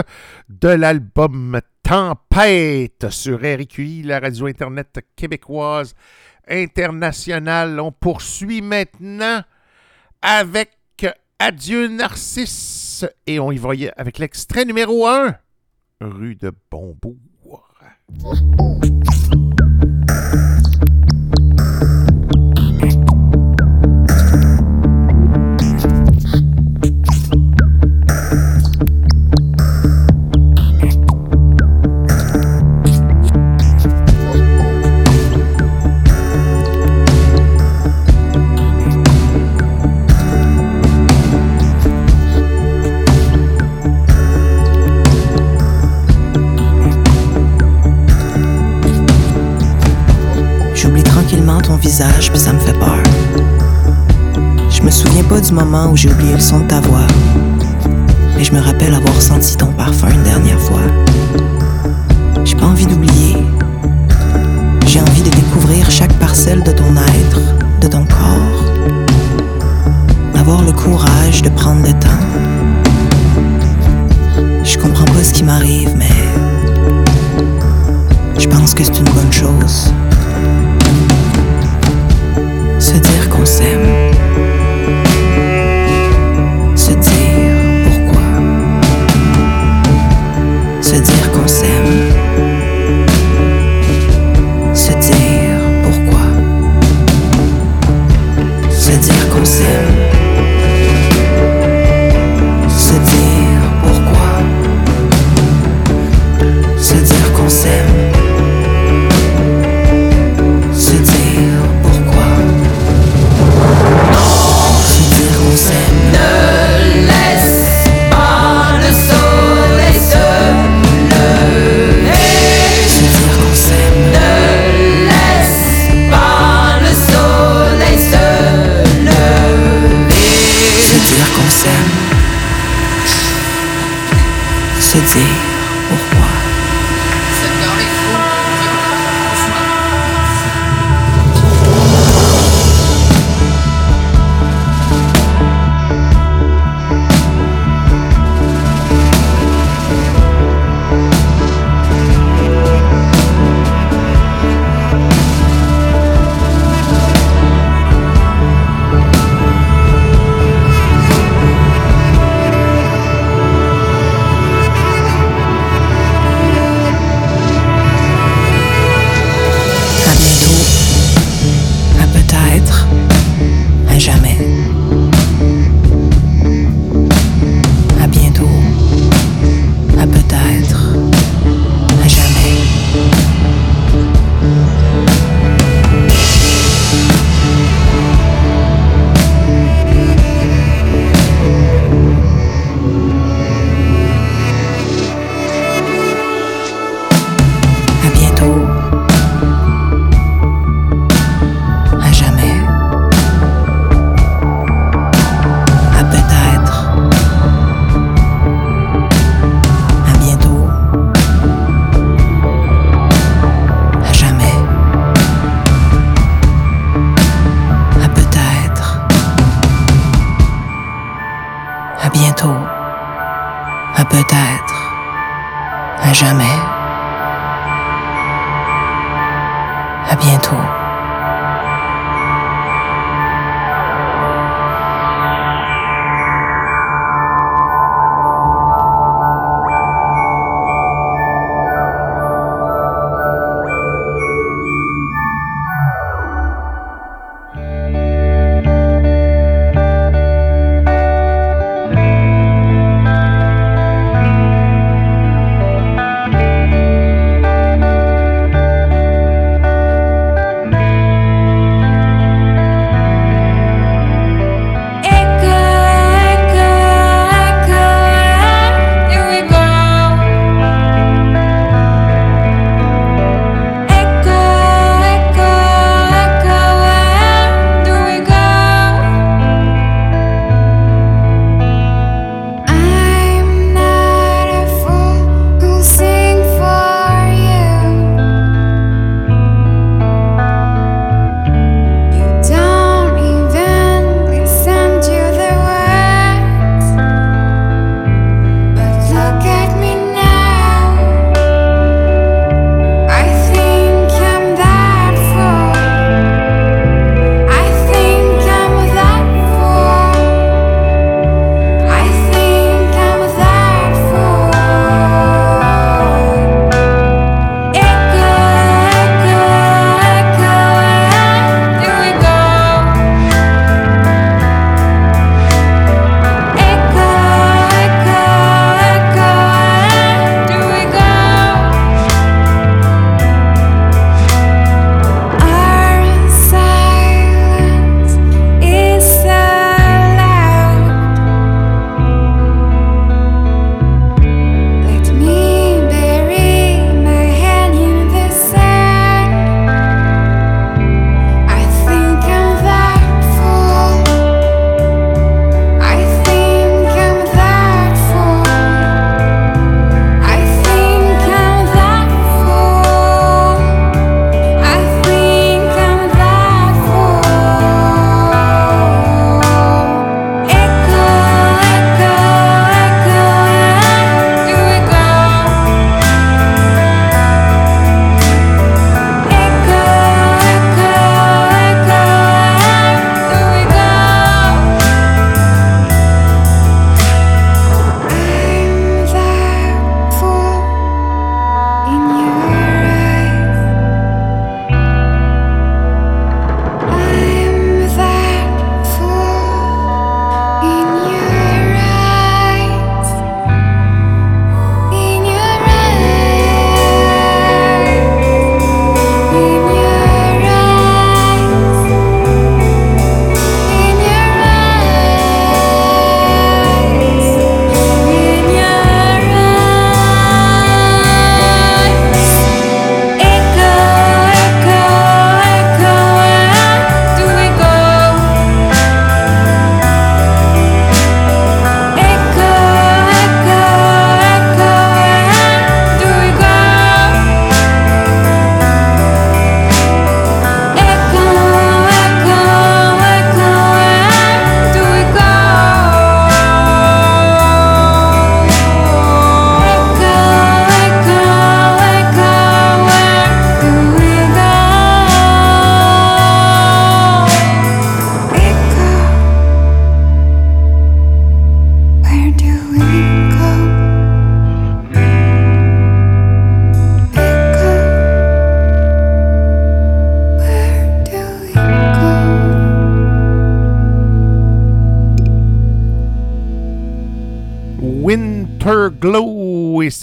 de l'album Tempête sur RQI, la radio Internet québécoise internationale. On poursuit maintenant avec Adieu Narcisse et on y y- avec l'extrait numéro 1, rue de Bonbourg. Visage, puis ça me fait peur. Je me souviens pas du moment où j'ai oublié le son de ta voix. Mais je me rappelle avoir senti ton parfum une dernière fois. J'ai pas envie d'oublier. J'ai envie de découvrir chaque parcelle de ton être, de ton corps. D'avoir le courage de prendre le temps. Je comprends pas ce qui m'arrive, mais je pense que c'est une bonne chose. Se dire qu'on s'aime.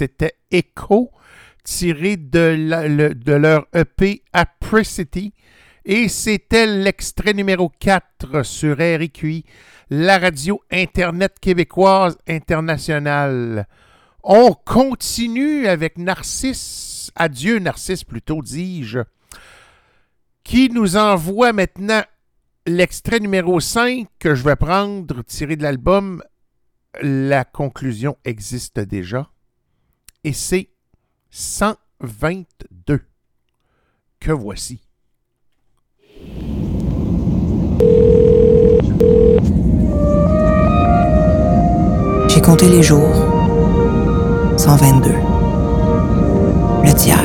c'était Echo, tiré de, le, de leur EP Apricity. Et c'était l'extrait numéro 4 sur RQI, la radio Internet québécoise internationale. On continue avec Narcisse, adieu Narcisse plutôt dis-je, qui nous envoie maintenant l'extrait numéro 5 que je vais prendre, tiré de l'album La conclusion existe déjà et c'est 122 que voici. J'ai compté les jours. 122. Le tiers.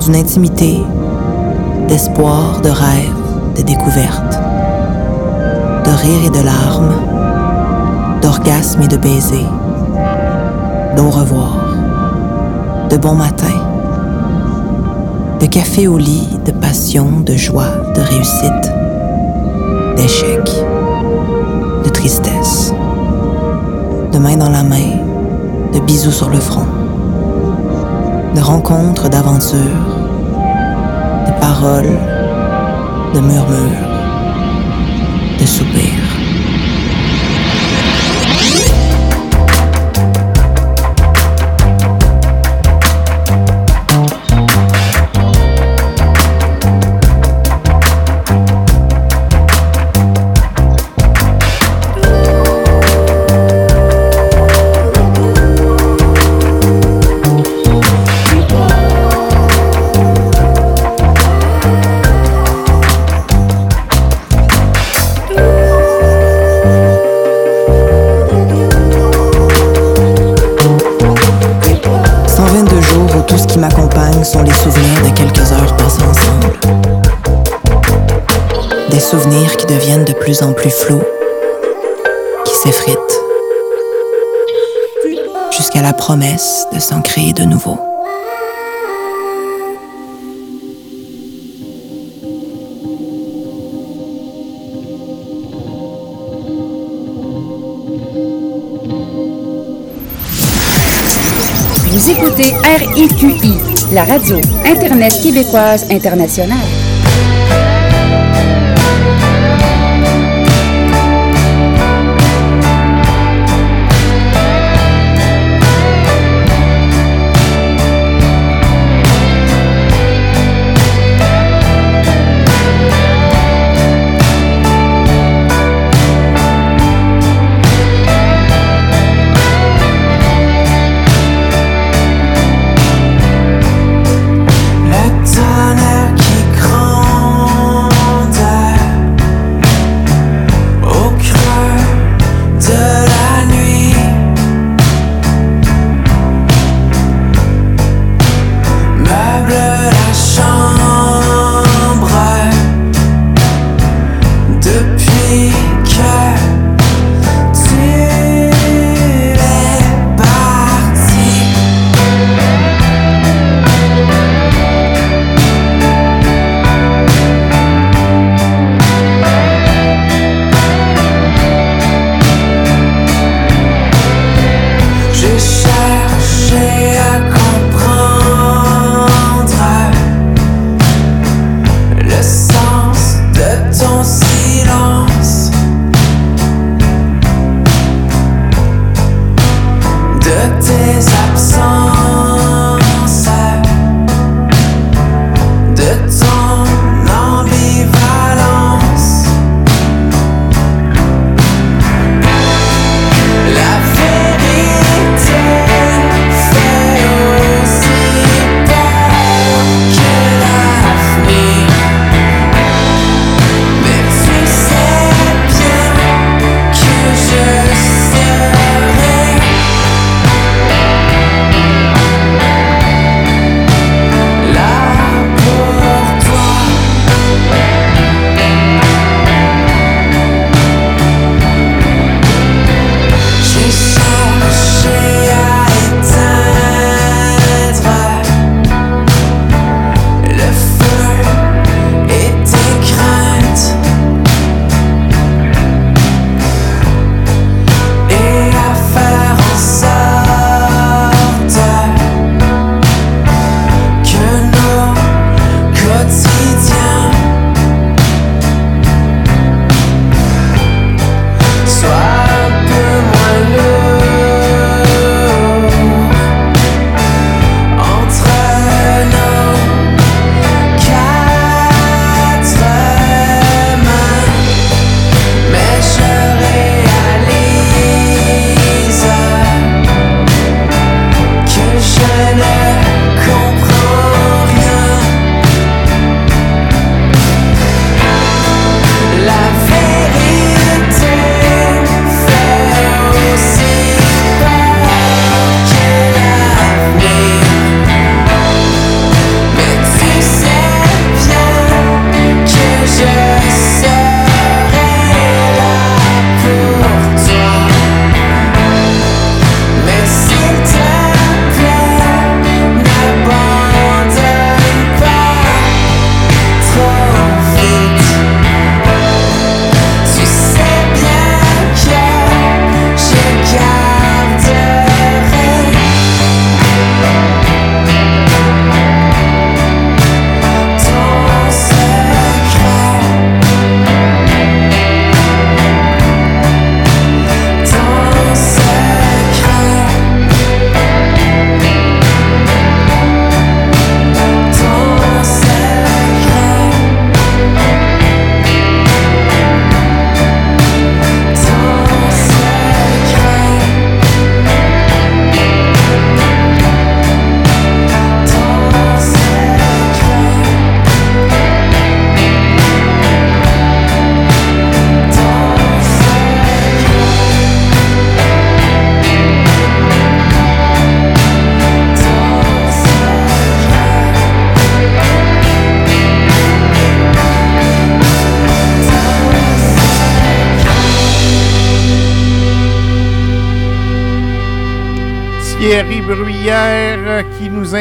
D'une intimité, d'espoir, de rêve, de découverte. De rire et de larmes, d'orgasme et de baisers d'au revoir, de bon matin, de café au lit, de passion, de joie, de réussite, d'échec, de tristesse, de main dans la main, de bisous sur le front, de rencontres, d'aventures, de paroles, de murmures, de soupirs. En plus flous, qui s'effritent, jusqu'à la promesse de s'en créer de nouveau. Vous écoutez RIQI, la radio Internet québécoise internationale.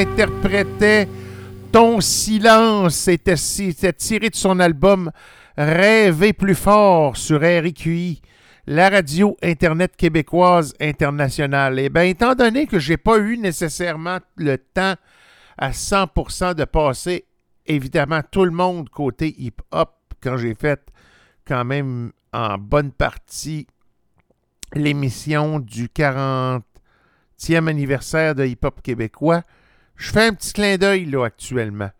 Interprétait Ton silence. C'était tiré de son album Rêver plus fort sur RIQI, la radio Internet québécoise internationale. Et bien, étant donné que j'ai pas eu nécessairement le temps à 100% de passer, évidemment, tout le monde côté hip-hop, quand j'ai fait quand même en bonne partie l'émission du 40e anniversaire de hip-hop québécois. Je fais un petit clin d'œil là actuellement.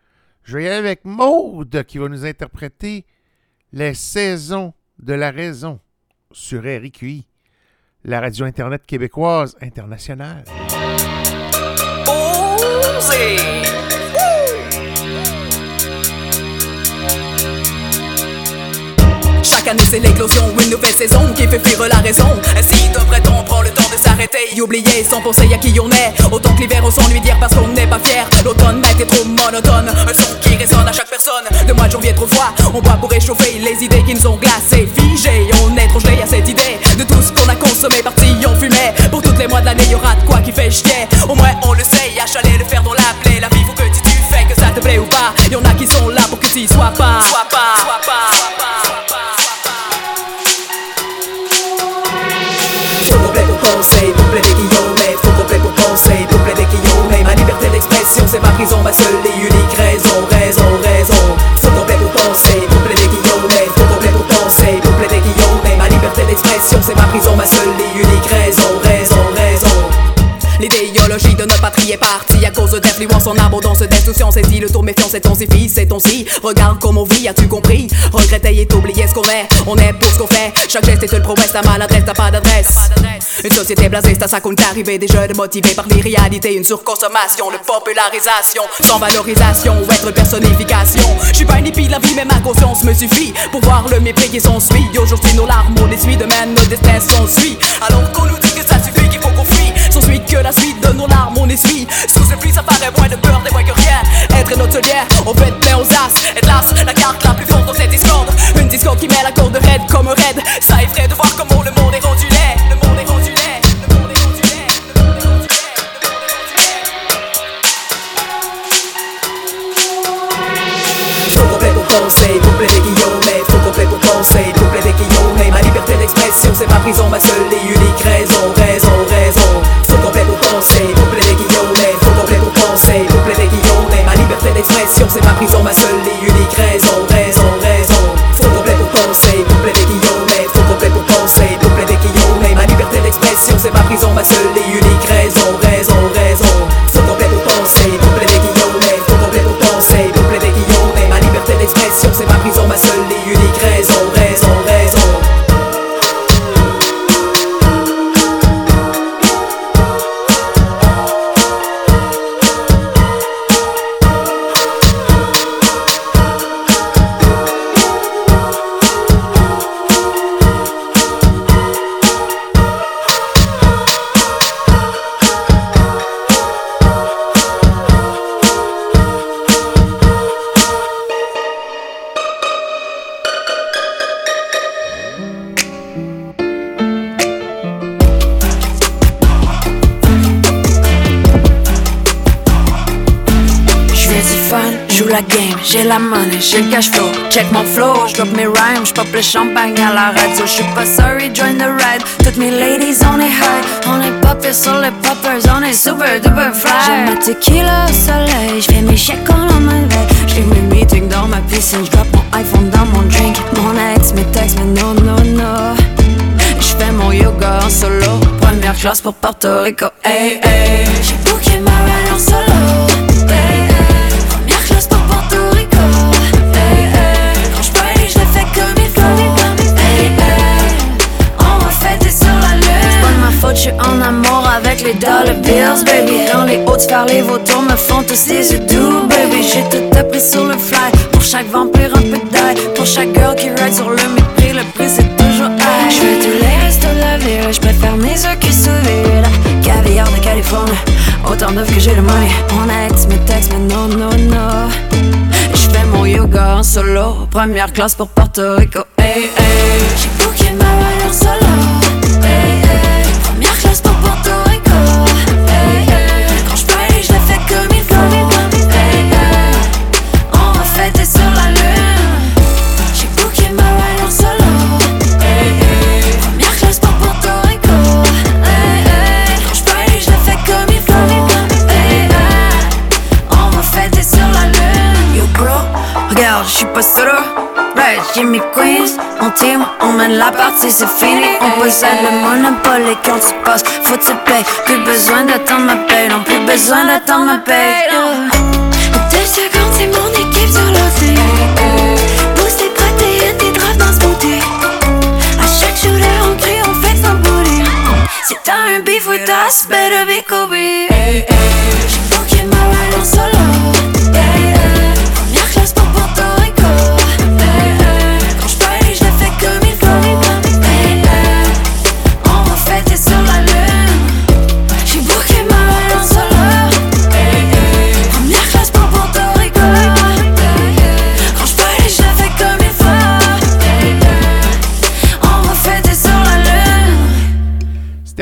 Je vais y aller avec Maude qui va nous interpréter les saisons de la raison sur RIQI, la radio Internet québécoise internationale. Chaque c'est l'éclosion, une nouvelle saison qui fait fuir la raison. Ainsi devrait-on prendre le temps de s'arrêter? Et oublier sans penser à qui on est. Autant que l'hiver on s'ennuie dire parce qu'on n'est pas fier. L'automne était trop monotone, un son qui résonne à chaque personne. De mois de janvier trop froid, on boit pour réchauffer les idées qui nous ont glacés. Figés, on est trop gelé à cette idée De tout ce qu'on a consommé, parti on fumait. Pour toutes les mois de l'année y'aura de quoi qui fait chier Au moins on le sait, achaler le fer dans la plaie. La vie faut que tu, tu fais que ça te plaît ou pas. Y'en a qui sont là pour que tu y sois pas prison, ma seule et unique raison, raison, raison. Faut complet pour penser, pour plaider Guillaume Faut complet pour penser, pour plaider Guillaume Ma liberté d'expression c'est ma prison, ma seule et unique raison, raison, raison. L'idéologie de notre patrie est partie à cause d'influence en abondance d'insouciance Et si le tour méfiant c'est ton si c'est ton si. Regarde comment on vit, as-tu compris? Regretter et oublier ce qu'on est. On est pour ce qu'on fait. Chaque geste est une promesse, ta maladresse, t'as pas d'adresse Une société blasée, c'est à ça qu'on est Des jeunes motivés par l'irréalité Une surconsommation, de popularisation. Sans valorisation ou être personnification. Je suis pas une hippie la vie mais ma conscience me suffit. Pour voir le mépris qui s'ensuit. Aujourd'hui nos larmes on essuie, demain nos destins s'ensuit. Alors qu'on nous dit que ça suffit, qu'il faut qu'on fuit. S'ensuit que la suite de nos larmes on essuie. Sous le pluie ça paraît moins de peur des voix que rien. Être notre lien, on être plein aux as Hélas, la carte la plus forte dans cette discorde. Une discorde qui met la corde raide comme un raid Ça effraie de voir comment le monde c'est ma prison, ma seule et unique raison, raison, raison. Faut complet pour penser, pour plaider Guillaume Faut complet penser, pour plaider Guillaume Ma liberté d'expression c'est ma prison, ma seule et unique raison, raison, raison. Faut complet pour penser, pour plaider Guillaume Faut complet penser, pour plaider Guillaume Ma liberté d'expression c'est ma prison, ma seule j'ai le cash flow. Check mon flow, j'drop mes rhymes, j'pop le champagne à la radio. J'suis pas sorry, join the ride. Toutes mes ladies, on est high. On est popés sur les poppers, on est super duper fly. J'ai ma tequila au soleil, j'fais mes chèques en la main J'ai mes meetings dans ma piscine, j'drop mon iPhone dans mon drink. Mon ex, mes textes, mais non, non, non. J'fais mon yoga en solo, première classe pour Porto Rico. Hey, hey. J'ai booké ma ride en solo. En amour avec les dollar bills, baby. Dans les hautes sphères, les vautours me font tous les yeux doux, baby. J'ai tout appris sur le fly. Pour chaque vampire, un peu d'ail. Pour chaque girl qui ride sur le mépris, le prix c'est toujours high. J'fais tous les restos de la ville, j'préfère mes œufs qui vide. Caviar de Californie, autant d'œufs que j'ai le money. Mon ex, mes textes, mais non, non, non. J'fais mon yoga en solo, première classe pour Porto Rico. Hey, hey. J'ai booké ma en solo. Mon team, on mène la partie, c'est fini. On possède le monopole et quand tu passes, faut que tu payes. Plus besoin d'attendre ma paye, non plus besoin d'attendre ma paye. Deux secondes, c'est mon équipe sur l'ordi. Pousse tes protéines, tes drogues dans ce boutique. À chaque shooter, on crie, on fait sans booty. Si t'as un beef with us, better be Kobe. J'ai booké ma ride en solo.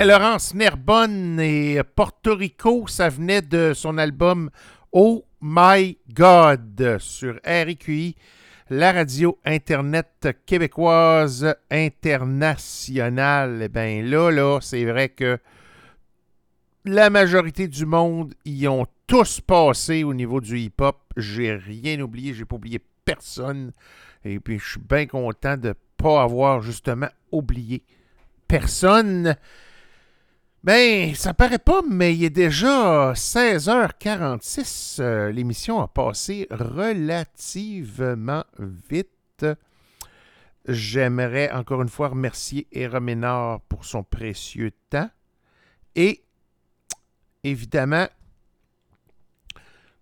Laurence Nerbonne et Porto Rico. Ça venait de son album Oh My God sur RQI, la radio Internet québécoise internationale. Eh bien là, là, c'est vrai que la majorité du monde y ont tous passé au niveau du hip-hop. J'ai rien oublié, j'ai pas oublié personne. Et puis je suis bien content de pas avoir justement oublié personne. Ben, ça paraît pas, mais il est déjà 16h46. Euh, L'émission a passé relativement vite. J'aimerais encore une fois remercier Era Ménard pour son précieux temps. Et évidemment,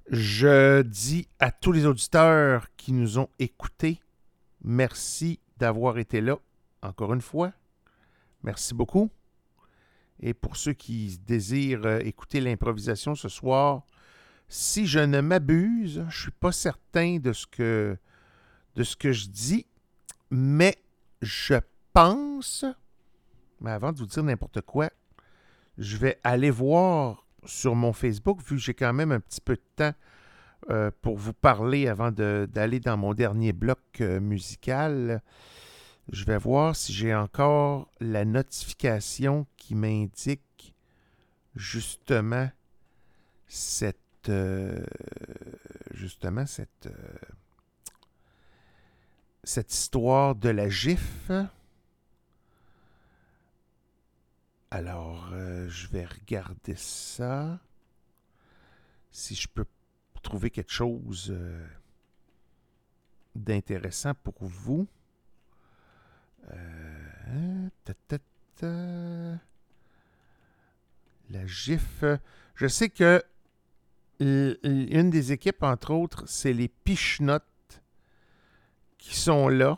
je dis à tous les auditeurs qui nous ont écoutés, merci d'avoir été là encore une fois. Merci beaucoup. Et pour ceux qui désirent euh, écouter l'improvisation ce soir, si je ne m'abuse, je ne suis pas certain de ce que je dis, mais je pense, mais avant de vous dire n'importe quoi, je vais aller voir sur mon Facebook, vu que j'ai quand même un petit peu de temps euh, pour vous parler avant d'aller dans mon dernier bloc euh, musical. Je vais voir si j'ai encore la notification qui m'indique justement cette euh, justement cette euh, cette histoire de la GIF. Alors, euh, je vais regarder ça. Si je peux trouver quelque chose d'intéressant pour vous. Euh. La GIF. Je sais que une des équipes, entre autres, c'est les Pichenottes qui sont là.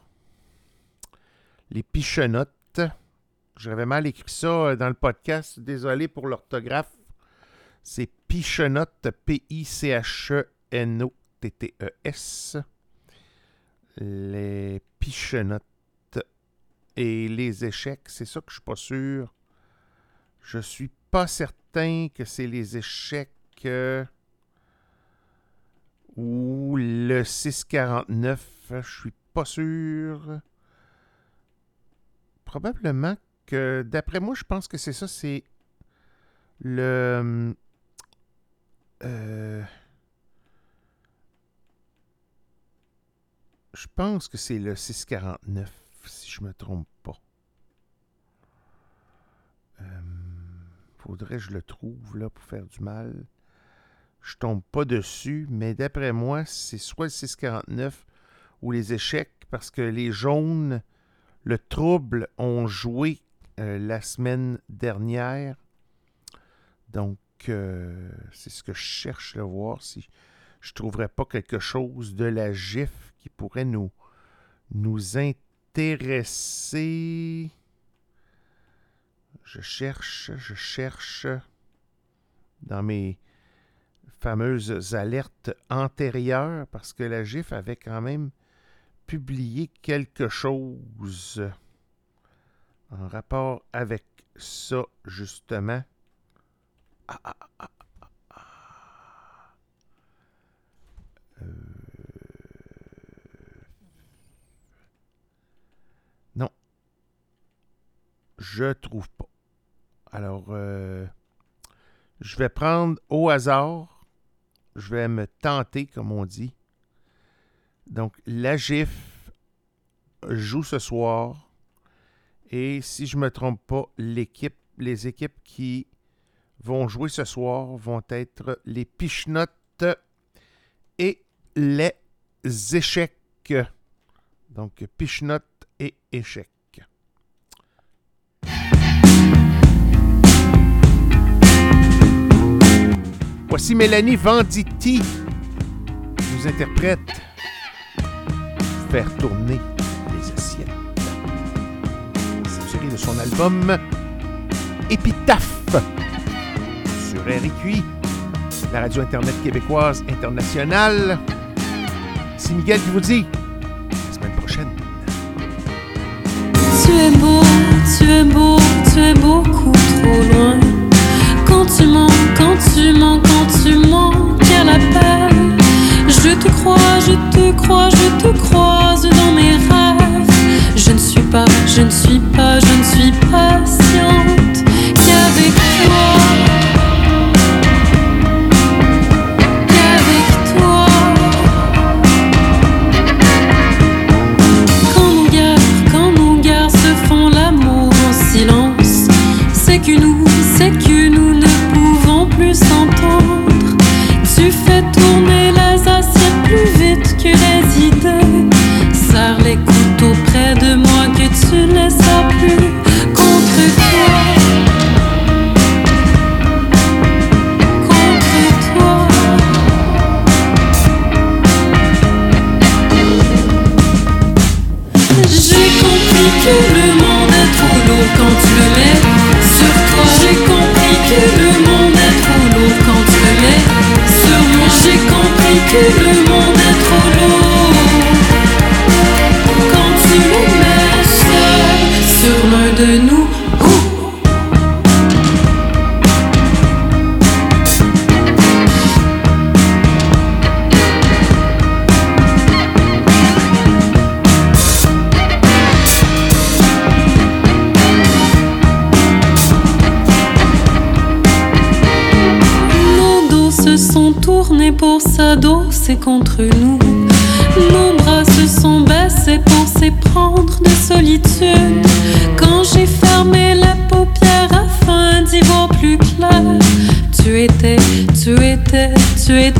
Les Pichenottes. J'avais mal écrit ça euh, dans le podcast. Désolé pour l'orthographe. C'est Pichenottes, P-I-C-H-E-N-O-T-T-E-S. Les Pichenottes et les échecs, c'est ça que je suis pas sûr. Je suis pas certain que c'est les échecs euh, ou le 649. Je suis pas sûr. Probablement que, d'après moi, je pense que c'est ça. C'est le. euh, je pense que c'est le 649, si je me trompe pas. Euh, faudrait que je le trouve là pour faire du mal. Je tombe pas dessus, mais d'après moi, c'est soit le 649 ou les échecs, parce que les jaunes, le trouble, ont joué euh, la semaine dernière. Donc, euh, c'est ce que je cherche à voir si je trouverais pas quelque chose de la GIF qui pourrait nous, nous intéresser. Je cherche, je cherche dans mes fameuses alertes antérieures parce que la GIF avait quand même publié quelque chose en rapport avec ça, justement. Ah, ah, ah. Je trouve pas. Alors, euh, je vais prendre au hasard je vais me tenter, comme on dit. Donc, la GIF joue ce soir. Et si je ne me trompe pas, les équipes qui vont jouer ce soir vont être les Pichenottes et les échecs. Donc, Pichenottes et échecs. Voici Mélanie Venditti nous interprète Faire tourner les assiettes. C'est tiré de son album Épitaphe sur RQI, la radio Internet québécoise internationale. C'est Miguel qui vous dit la semaine prochaine. Tu es beau, tu es beau, tu es beaucoup trop loin. Quand tu mens, quand tu mens, quand tu mens, quel appel. Je te crois, je te crois, je te croise dans mes rêves. Je ne suis pas, je ne suis pas, je ne suis patiente qu'avec toi. Que le monde est trop lourd quand tu le mets seul sur l'un de nous. Nos dos se sont tournés pour contre nous. Nos bras se sont baissés pour s'éprendre de solitude. Quand j'ai fermé la paupière afin d'y voir plus clair, tu étais, tu étais, tu éteignais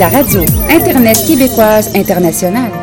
la radio Internet québécoise internationale.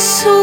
sou